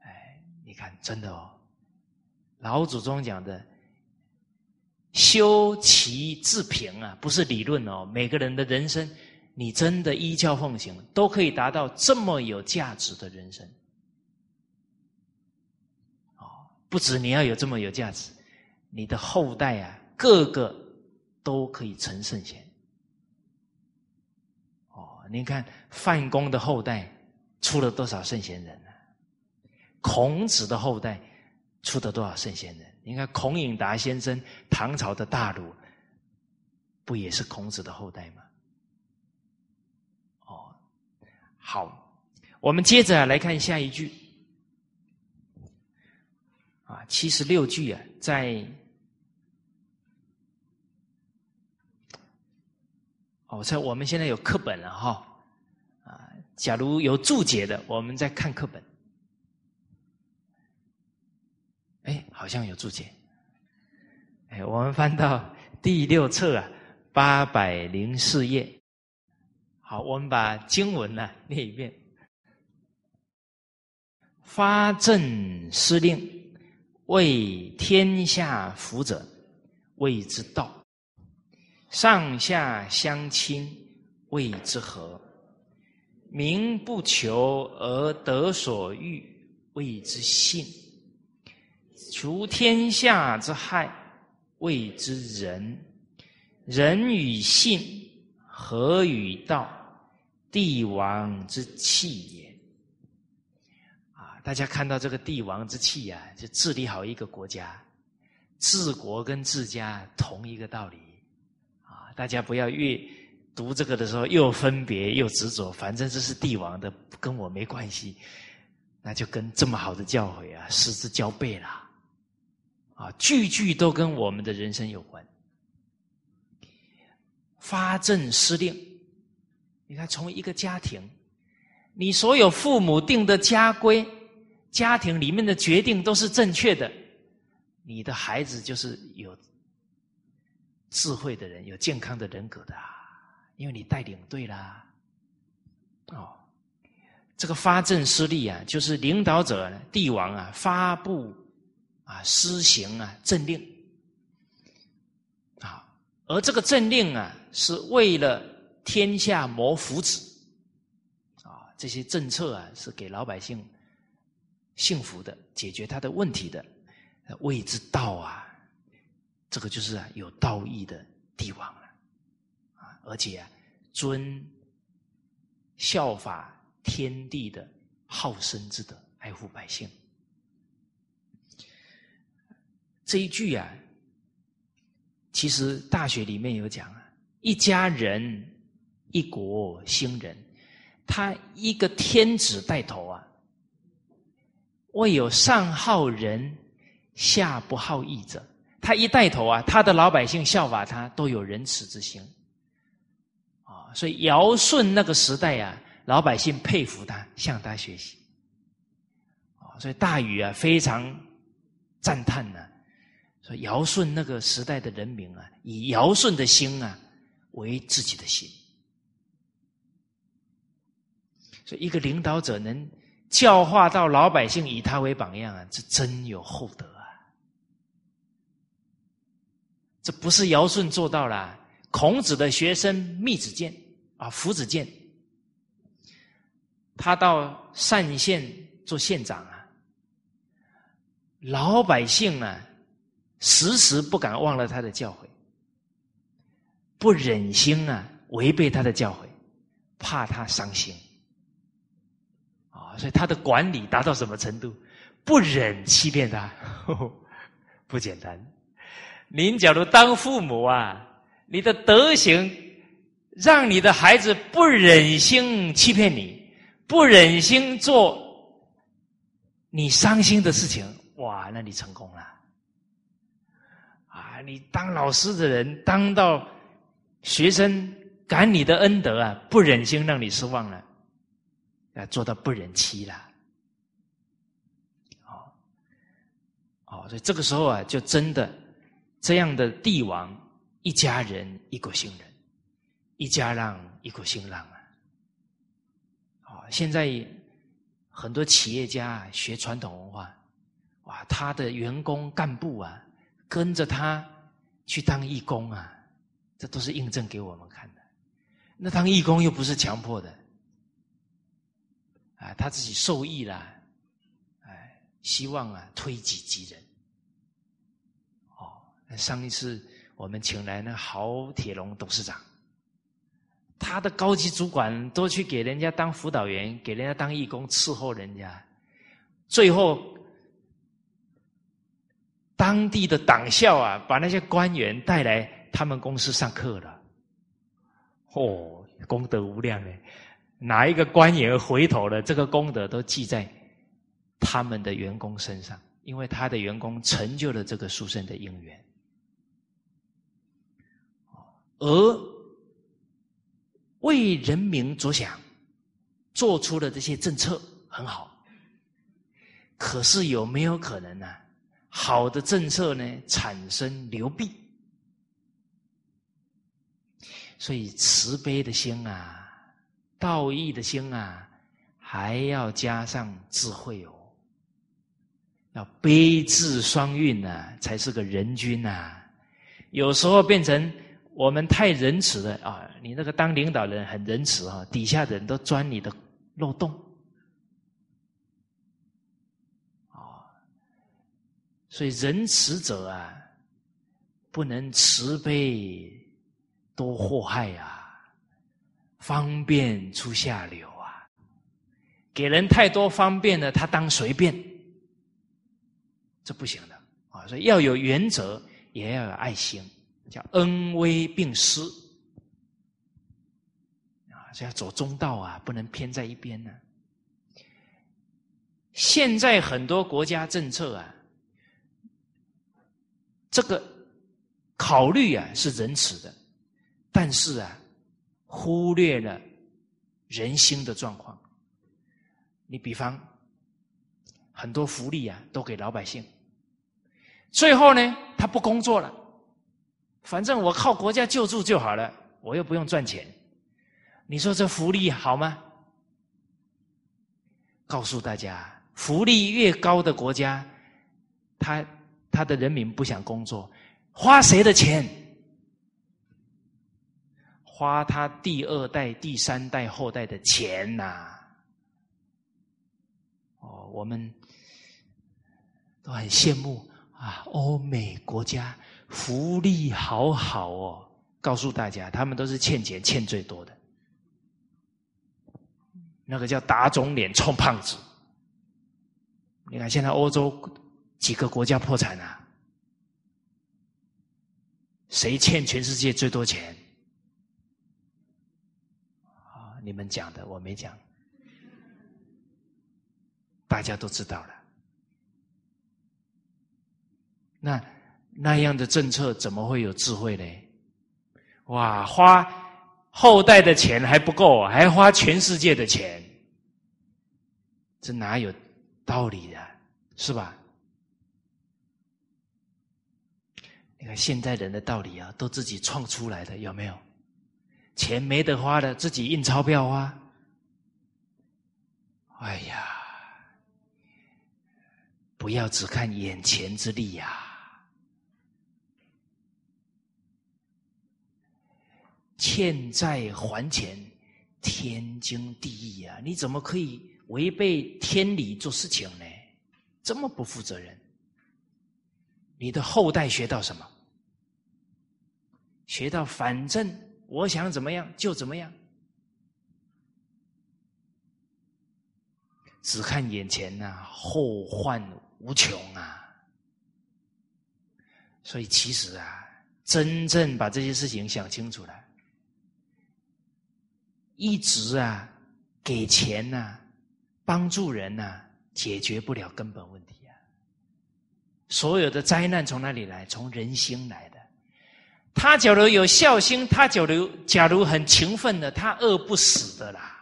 哎，你看，真的哦，老祖宗讲的。修齐治平啊，不是理论哦。每个人的人生，你真的依教奉行，都可以达到这么有价值的人生。哦，不止你要有这么有价值，你的后代啊，个个都可以成圣贤。哦，您看范公的后代出了多少圣贤人呢？孔子的后代出的多少圣贤人？你看孔颖达先生，唐朝的大儒，不也是孔子的后代吗？哦，好，我们接着来看下一句，啊，七十六句啊，在哦，在我们现在有课本了哈，啊，假如有注解的，我们再看课本。哎，好像有注解。哎，我们翻到第六册啊，八百零四页。好，我们把经文呢念一遍：发政司令，为天下福者，谓之道；上下相亲，谓之和；民不求而得所欲，谓之信。除天下之害，谓之仁；仁与信，和与道，帝王之器也。啊，大家看到这个帝王之气呀，就治理好一个国家，治国跟治家同一个道理。啊，大家不要越读这个的时候又分别又执着，反正这是帝王的，跟我没关系，那就跟这么好的教诲啊失之交臂了。啊，句句都跟我们的人生有关。发政司令，你看，从一个家庭，你所有父母定的家规，家庭里面的决定都是正确的，你的孩子就是有智慧的人，有健康的人格的，因为你带领对啦。哦，这个发政司令啊，就是领导者帝王啊，发布。啊，施行啊，政令啊，而这个政令啊，是为了天下谋福祉啊，这些政策啊，是给老百姓幸福的，解决他的问题的，谓之道啊，这个就是啊，有道义的帝王了啊，而且啊，尊效法天地的好生之德，爱护百姓。这一句啊，其实大学里面有讲啊，一家人，一国兴仁。他一个天子带头啊，未有上好人，下不好义者。他一带头啊，他的老百姓效法他，都有仁慈之心。啊，所以尧舜那个时代呀，老百姓佩服他，向他学习。啊，所以大禹啊，非常赞叹呢，说尧舜那个时代的人民啊，以尧舜的心啊为自己的心。所以，一个领导者能教化到老百姓以他为榜样啊，这真有厚德啊！这不是尧舜做到了，孔子的学生密子建啊，夫子建，他到单县做县长啊，老百姓啊，时时不敢忘了他的教诲，不忍心啊违背他的教诲，怕他伤心啊。所以他的管理达到什么程度？不忍欺骗他，[LAUGHS] 不简单。您假如当父母啊，你的德行让你的孩子不忍心欺骗你，不忍心做你伤心的事情，哇，那你成功了。你当老师的人，当到学生感你的恩德啊，不忍心让你失望了。啊做到不忍欺了，哦，哦，所以这个时候啊，就真的这样的帝王一家人一国兴人，一家让一国兴浪啊！哦，现在很多企业家学传统文化，哇，他的员工干部啊，跟着他去当义工啊，这都是印证给我们看的。那当义工又不是强迫的。啊，他自己受益了，哎，希望啊推己及人。哦，上一次我们请来那郝铁龙董事长，他的高级主管都去给人家当辅导员，给人家当义工伺候人家，最后当地的党校啊，把那些官员带来他们公司上课了，哦，功德无量呢。哪一个官员回头了，这个功德都记在他们的员工身上，因为他的员工成就了这个书生的因缘。而为人民着想，做出了这些政策很好，可是有没有可能呢？好的政策呢，产生流弊，所以慈悲的心啊。道义的心啊，还要加上智慧哦，要悲智双运呐，才是个人君呐。有时候变成我们太仁慈了啊，你那个当领导人很仁慈啊，底下的人都钻你的漏洞，所以仁慈者啊，不能慈悲多祸害呀。方便出下流啊！给人太多方便了，他当随便，这不行的啊！所以要有原则，也要有爱心，叫恩威并施啊！这要走中道啊，不能偏在一边呢。现在很多国家政策啊，这个考虑啊是仁慈的，但是啊。忽略了人心的状况。你比方很多福利啊，都给老百姓，最后呢，他不工作了，反正我靠国家救助就好了，我又不用赚钱。你说这福利好吗？告诉大家，福利越高的国家，他他的人民不想工作，花谁的钱？花他第二代、第三代后代的钱呐！哦，我们都很羡慕啊，欧美国家福利好好哦。告诉大家，他们都是欠钱欠最多的，那个叫打肿脸充胖子。你看，现在欧洲几个国家破产了，谁欠全世界最多钱？啊你们讲的，我没讲，大家都知道了。那那样的政策怎么会有智慧呢？哇，花后代的钱还不够，还花全世界的钱，这哪有道理的？是吧？你看现代人的道理啊，都自己创出来的，有没有？钱没得花的，自己印钞票啊！哎呀，不要只看眼前之利呀！欠债还钱，天经地义啊！你怎么可以违背天理做事情呢？这么不负责任，你的后代学到什么？学到反正我想怎么样就怎么样，只看眼前呐，后患无穷啊！所以其实啊，真正把这些事情想清楚了。一直啊，给钱呐，帮助人呐，解决不了根本问题。所有的灾难从哪里来？从人心来的。他假如有孝心，他假如假如很勤奋的，他饿不死的啦。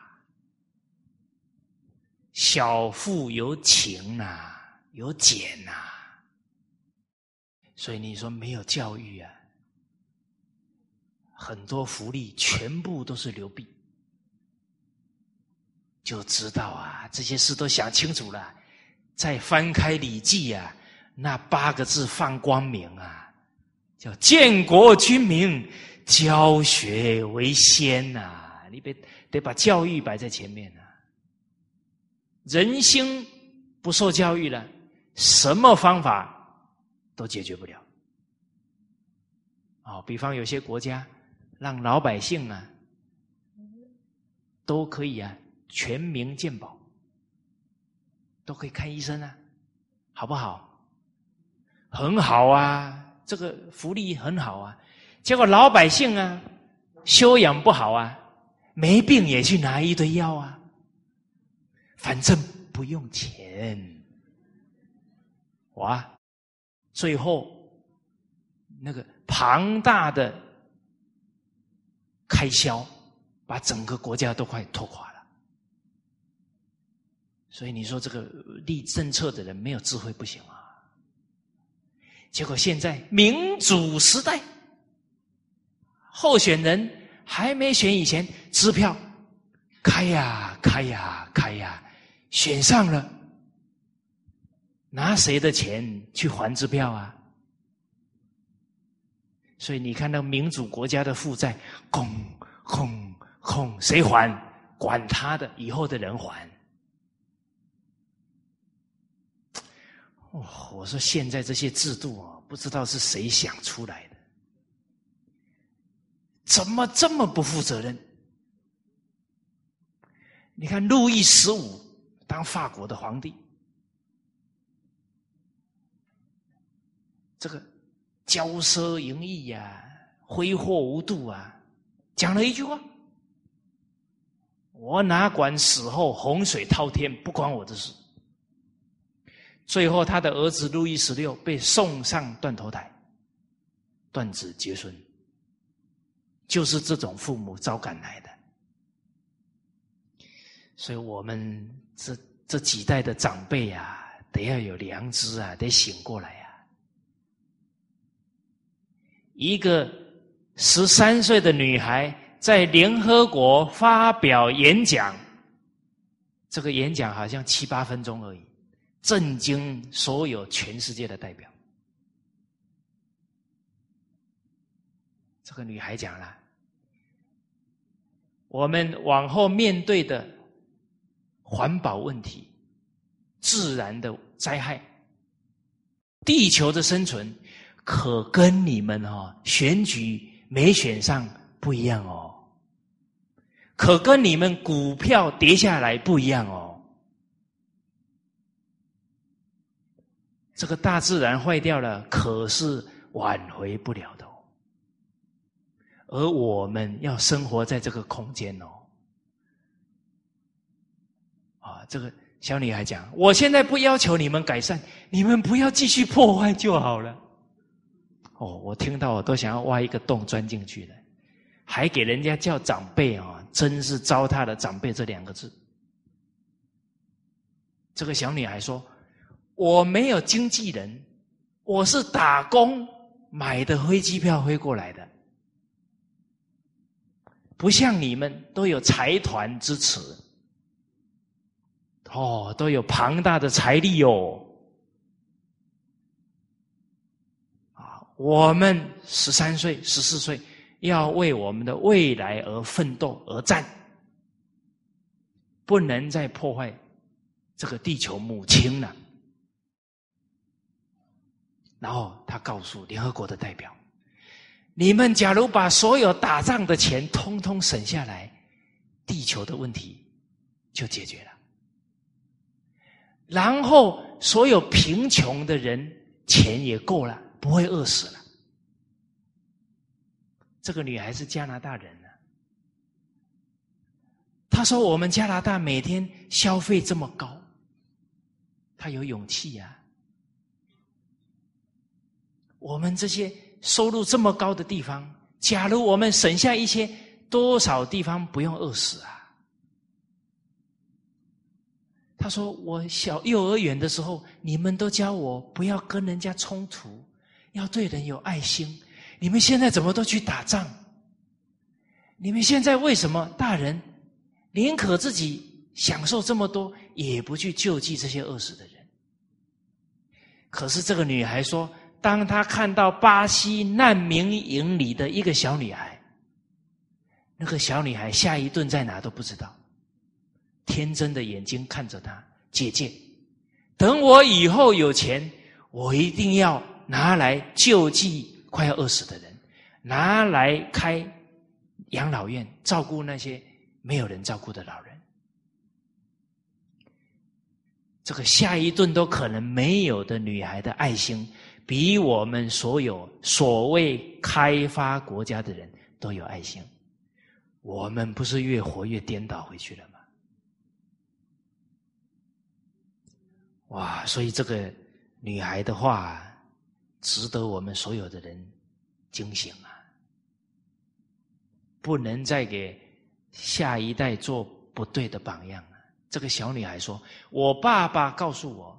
小富有情呐，有俭呐。所以你说没有教育啊，很多福利全部都是流弊。就知道啊，这些事都想清楚了，再翻开《礼记》啊，那八个字放光明啊，叫建国君民，教学为先呐。你别得把教育摆在前面啊。人心不受教育了，什么方法都解决不了。哦，比方有些国家让老百姓啊，都可以啊。全民健保都可以看医生啊，好不好？很好啊，这个福利很好啊。结果老百姓啊，修养不好啊，没病也去拿一堆药啊，反正不用钱，哇！最后那个庞大的开销，把整个国家都快拖垮了。所以你说这个立政策的人没有智慧不行啊！结果现在民主时代，候选人还没选以前，支票开呀开呀开呀，选上了，拿谁的钱去还支票啊？所以你看到民主国家的负债，空空空，谁还？管他的，以后的人还。哦，我说现在这些制度啊，不知道是谁想出来的，怎么这么不负责任？你看路易十五当法国的皇帝，这个骄奢淫逸呀，挥霍无度啊，讲了一句话：“我哪管死后洪水滔天，不关我的事。”最后，他的儿子路易十六被送上断头台，断子绝孙，就是这种父母招赶来的。所以我们这这几代的长辈啊，得要有良知啊，得醒过来啊。一个十三岁的女孩在联合国发表演讲，这个演讲好像七八分钟而已。震惊所有全世界的代表。这个女孩讲了：“我们往后面对的环保问题、自然的灾害、地球的生存，可跟你们哦选举没选上不一样哦，可跟你们股票跌下来不一样哦。”这个大自然坏掉了，可是挽回不了的哦。而我们要生活在这个空间哦，啊，这个小女孩讲：“我现在不要求你们改善，你们不要继续破坏就好了。”哦，我听到我都想要挖一个洞钻进去了，还给人家叫长辈啊，真是糟蹋了“长辈”这两个字。这个小女孩说：“我没有经纪人，我是打工买的飞机票飞过来的。”不像你们都有财团支持，哦，都有庞大的财力哦。啊，我们十三岁、十四岁要为我们的未来而奋斗而战，不能再破坏这个地球母亲了。然后他告诉联合国的代表。你们假如把所有打仗的钱通通省下来，地球的问题就解决了。然后所有贫穷的人钱也够了，不会饿死了。这个女孩是加拿大人呢，她说：“我们加拿大每天消费这么高，她有勇气呀。我们这些。”收入这么高的地方，假如我们省下一些，多少地方不用饿死啊？他说：“我小幼儿园的时候，你们都教我不要跟人家冲突，要对人有爱心。你们现在怎么都去打仗？你们现在为什么大人宁可自己享受这么多，也不去救济这些饿死的人？”可是这个女孩说。当他看到巴西难民营里的一个小女孩，那个小女孩下一顿在哪都不知道，天真的眼睛看着他，姐姐，等我以后有钱，我一定要拿来救济快要饿死的人，拿来开养老院，照顾那些没有人照顾的老人。这个下一顿都可能没有的女孩的爱心。比我们所有所谓开发国家的人都有爱心，我们不是越活越颠倒回去了吗？哇！所以这个女孩的话，值得我们所有的人警醒啊！不能再给下一代做不对的榜样了。这个小女孩说：“我爸爸告诉我。”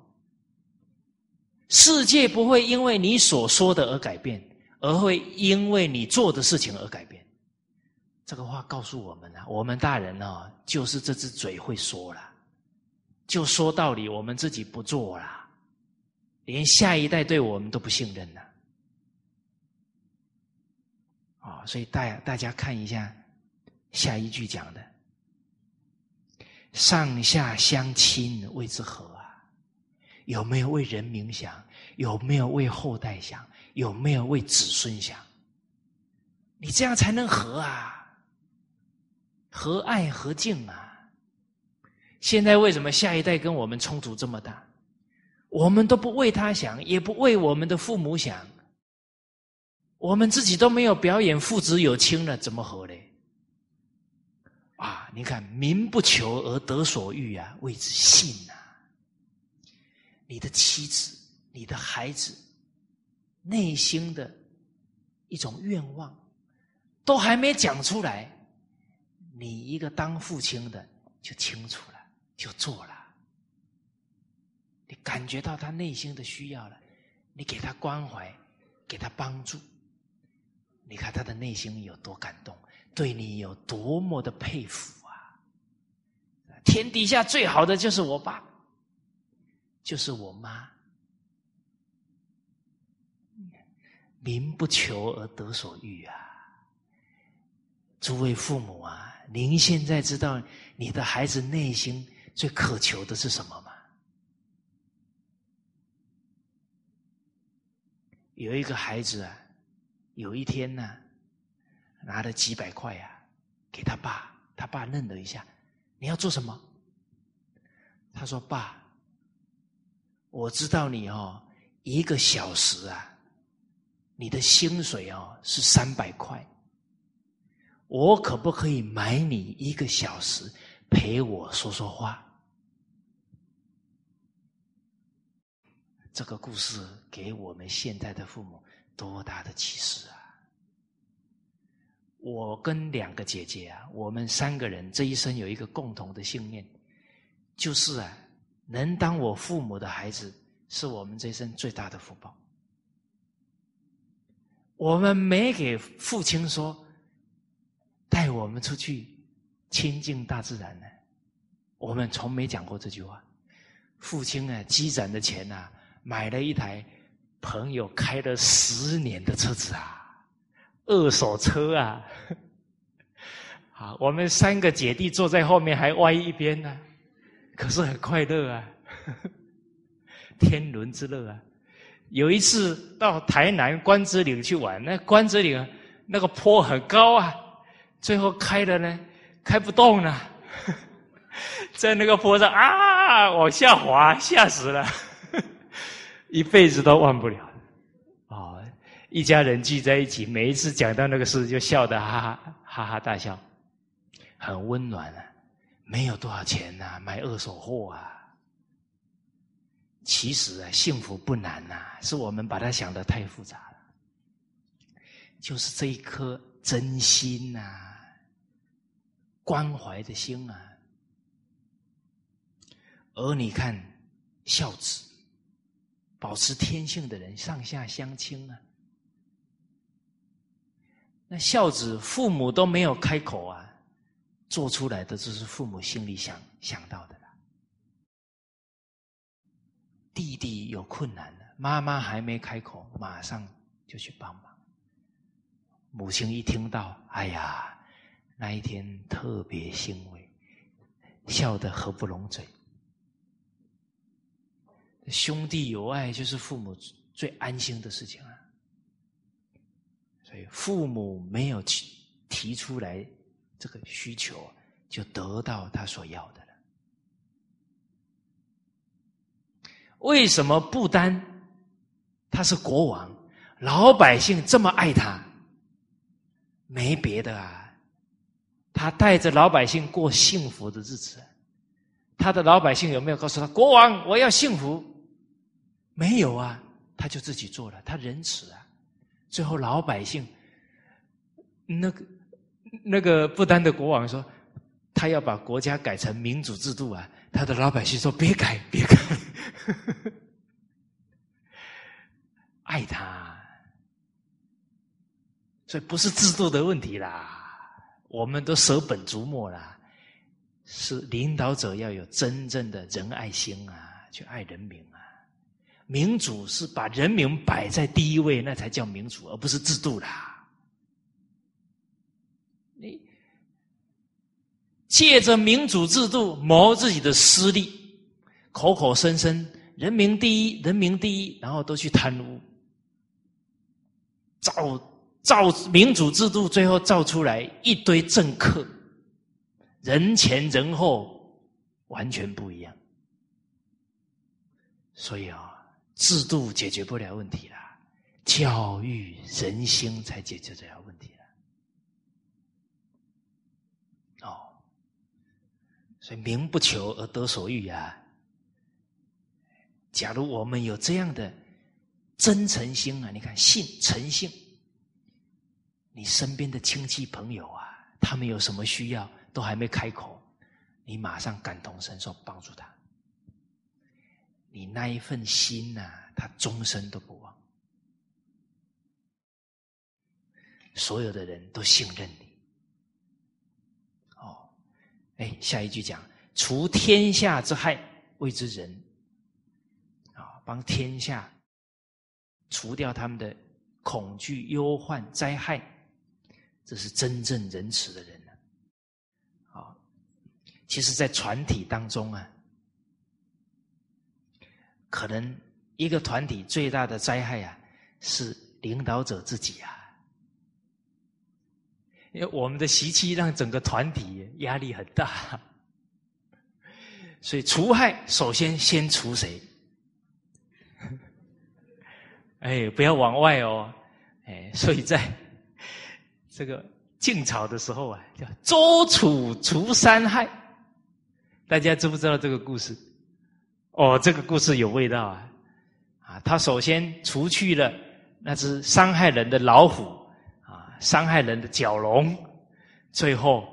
世界不会因为你所说的而改变，而会因为你做的事情而改变。这个话告诉我们啊，我们大人呢，就是这只嘴会说了，就说道理，我们自己不做了，连下一代对我们都不信任了。啊，所以大大家看一下下一句讲的：“上下相亲谓之和。”有没有为人民想？有没有为后代想？有没有为子孙想？你这样才能和啊，和爱和敬啊！现在为什么下一代跟我们冲突这么大？我们都不为他想，也不为我们的父母想，我们自己都没有表演父子有亲了，怎么和嘞？啊！你看，民不求而得所欲啊，谓之信啊！你的妻子、你的孩子内心的一种愿望，都还没讲出来，你一个当父亲的就清楚了，就做了。你感觉到他内心的需要了，你给他关怀，给他帮助，你看他的内心有多感动，对你有多么的佩服啊！天底下最好的就是我爸。就是我妈，民不求而得所欲啊！诸位父母啊，您现在知道你的孩子内心最渴求的是什么吗？有一个孩子啊，有一天呢，拿了几百块啊，给他爸，他爸愣了一下：“你要做什么？”他说：“爸。”我知道你哦，一个小时啊，你的薪水哦，是三百块。我可不可以买你一个小时，陪我说说话？这个故事给我们现在的父母多大的启示啊？我跟两个姐姐啊，我们三个人这一生有一个共同的信念，就是啊。能当我父母的孩子，是我们这一生最大的福报。我们没给父亲说带我们出去亲近大自然呢，我们从没讲过这句话。父亲啊，积攒的钱呐，买了一台朋友开了十年的车子啊。二手车啊，[LAUGHS] 好，我们三个姐弟坐在后面还歪一边呢，可是很快乐啊，[LAUGHS] 天伦之乐啊！有一次到台南关子岭去玩，那关子岭那个坡很高啊，最后开的呢，开不动了，[LAUGHS] 在那个坡上啊往下滑，吓死了，[LAUGHS] 一辈子都忘不了。一家人聚在一起，每一次讲到那个事，就笑得哈哈哈哈大笑，很温暖啊！没有多少钱呐，买二手货啊。其实啊，幸福不难呐，是我们把它想的太复杂了。就是这一颗真心呐，关怀的心啊。而你看，孝子，保持天性的人，上下相亲啊。那孝子父母都没有开口啊，做出来的就是父母心里想想到的了。弟弟有困难了，妈妈还没开口，马上就去帮忙。母亲一听到，哎呀，那一天特别欣慰，笑得合不拢嘴。兄弟有爱，就是父母最安心的事情啊。所以父母没有提提出来这个需求，就得到他所要的了。为什么不单他是国王，老百姓这么爱他？没别的啊，他带着老百姓过幸福的日子。他的老百姓有没有告诉他：“国王，我要幸福？”没有啊，他就自己做了，他仁慈啊。最后，老百姓那个那个不丹的国王说，他要把国家改成民主制度啊。他的老百姓说：“别改，别改，[LAUGHS] 爱他。”所以不是制度的问题啦，我们都舍本逐末啦。是领导者要有真正的仁爱心啊，去爱人民啊。民主是把人民摆在第一位，那才叫民主，而不是制度啦。借着民主制度谋自己的私利，口口声声“人民第一，人民第一”，然后都去贪污，造造民主制度，最后造出来一堆政客，人前人后完全不一样。所以啊。制度解决不了问题了，教育人心才解决得了问题了。哦，所以名不求而得所欲啊！假如我们有这样的真诚心啊，你看信诚信，你身边的亲戚朋友啊，他们有什么需要都还没开口，你马上感同身受帮助他。你那一份心呐，他终身都不忘。所有的人都信任你。哎，下一句讲除天下之害，谓之仁。啊，帮天下除掉他们的恐惧、忧患、灾害，这是真正仁慈的人呢。啊，其实，在船体当中啊。可能一个团体最大的灾害啊，是领导者自己啊，因为我们的习气让整个团体压力很大，[LAUGHS] 所以除害首先先除谁？[LAUGHS] 哎，不要往外哦，哎，所以在这个晋朝的时候啊，叫周楚除三害，大家知不知道这个故事？哦，这个故事有味道啊！啊，他首先除去了那只伤害人的老虎，伤害人的角龙，最后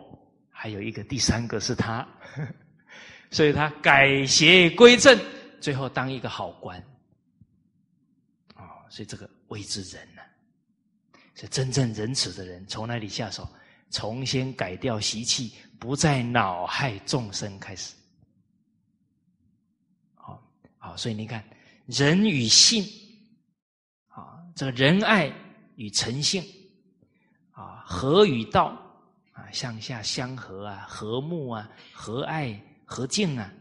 还有一个第三个是他，[LAUGHS] 所以他改邪归正，最后当一个好官。啊，所以这个谓之仁呢，是真正仁慈的人，从哪里下手？从先改掉习气，不再恼害众生开始。好，好，所以你看，仁与信，啊，这个仁爱与诚信，和与道，啊，向下相和啊，和睦啊，和爱和敬啊，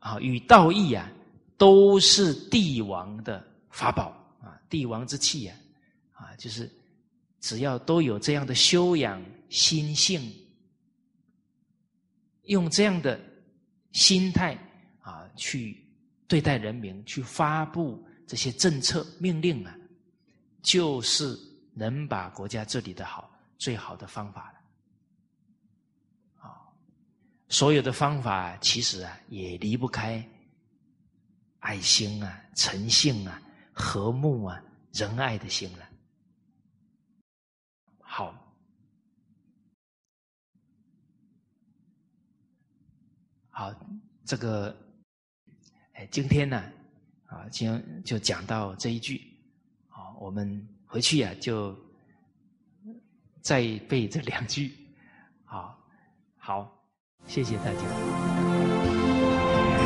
啊，与道义啊，都是帝王的法宝啊，帝王之气啊，啊，就是只要都有这样的修养。心性，用这样的心态啊，去对待人民，去发布这些政策命令啊，就是能把国家治理的好最好的方法了。啊，所有的方法其实啊，也离不开爱心啊、诚信啊、和睦啊、仁爱的心了。好。好，这个，哎，今天呢，啊，今就讲到这一句，好，我们回去呀，就再背这两句，好，好，谢谢大家。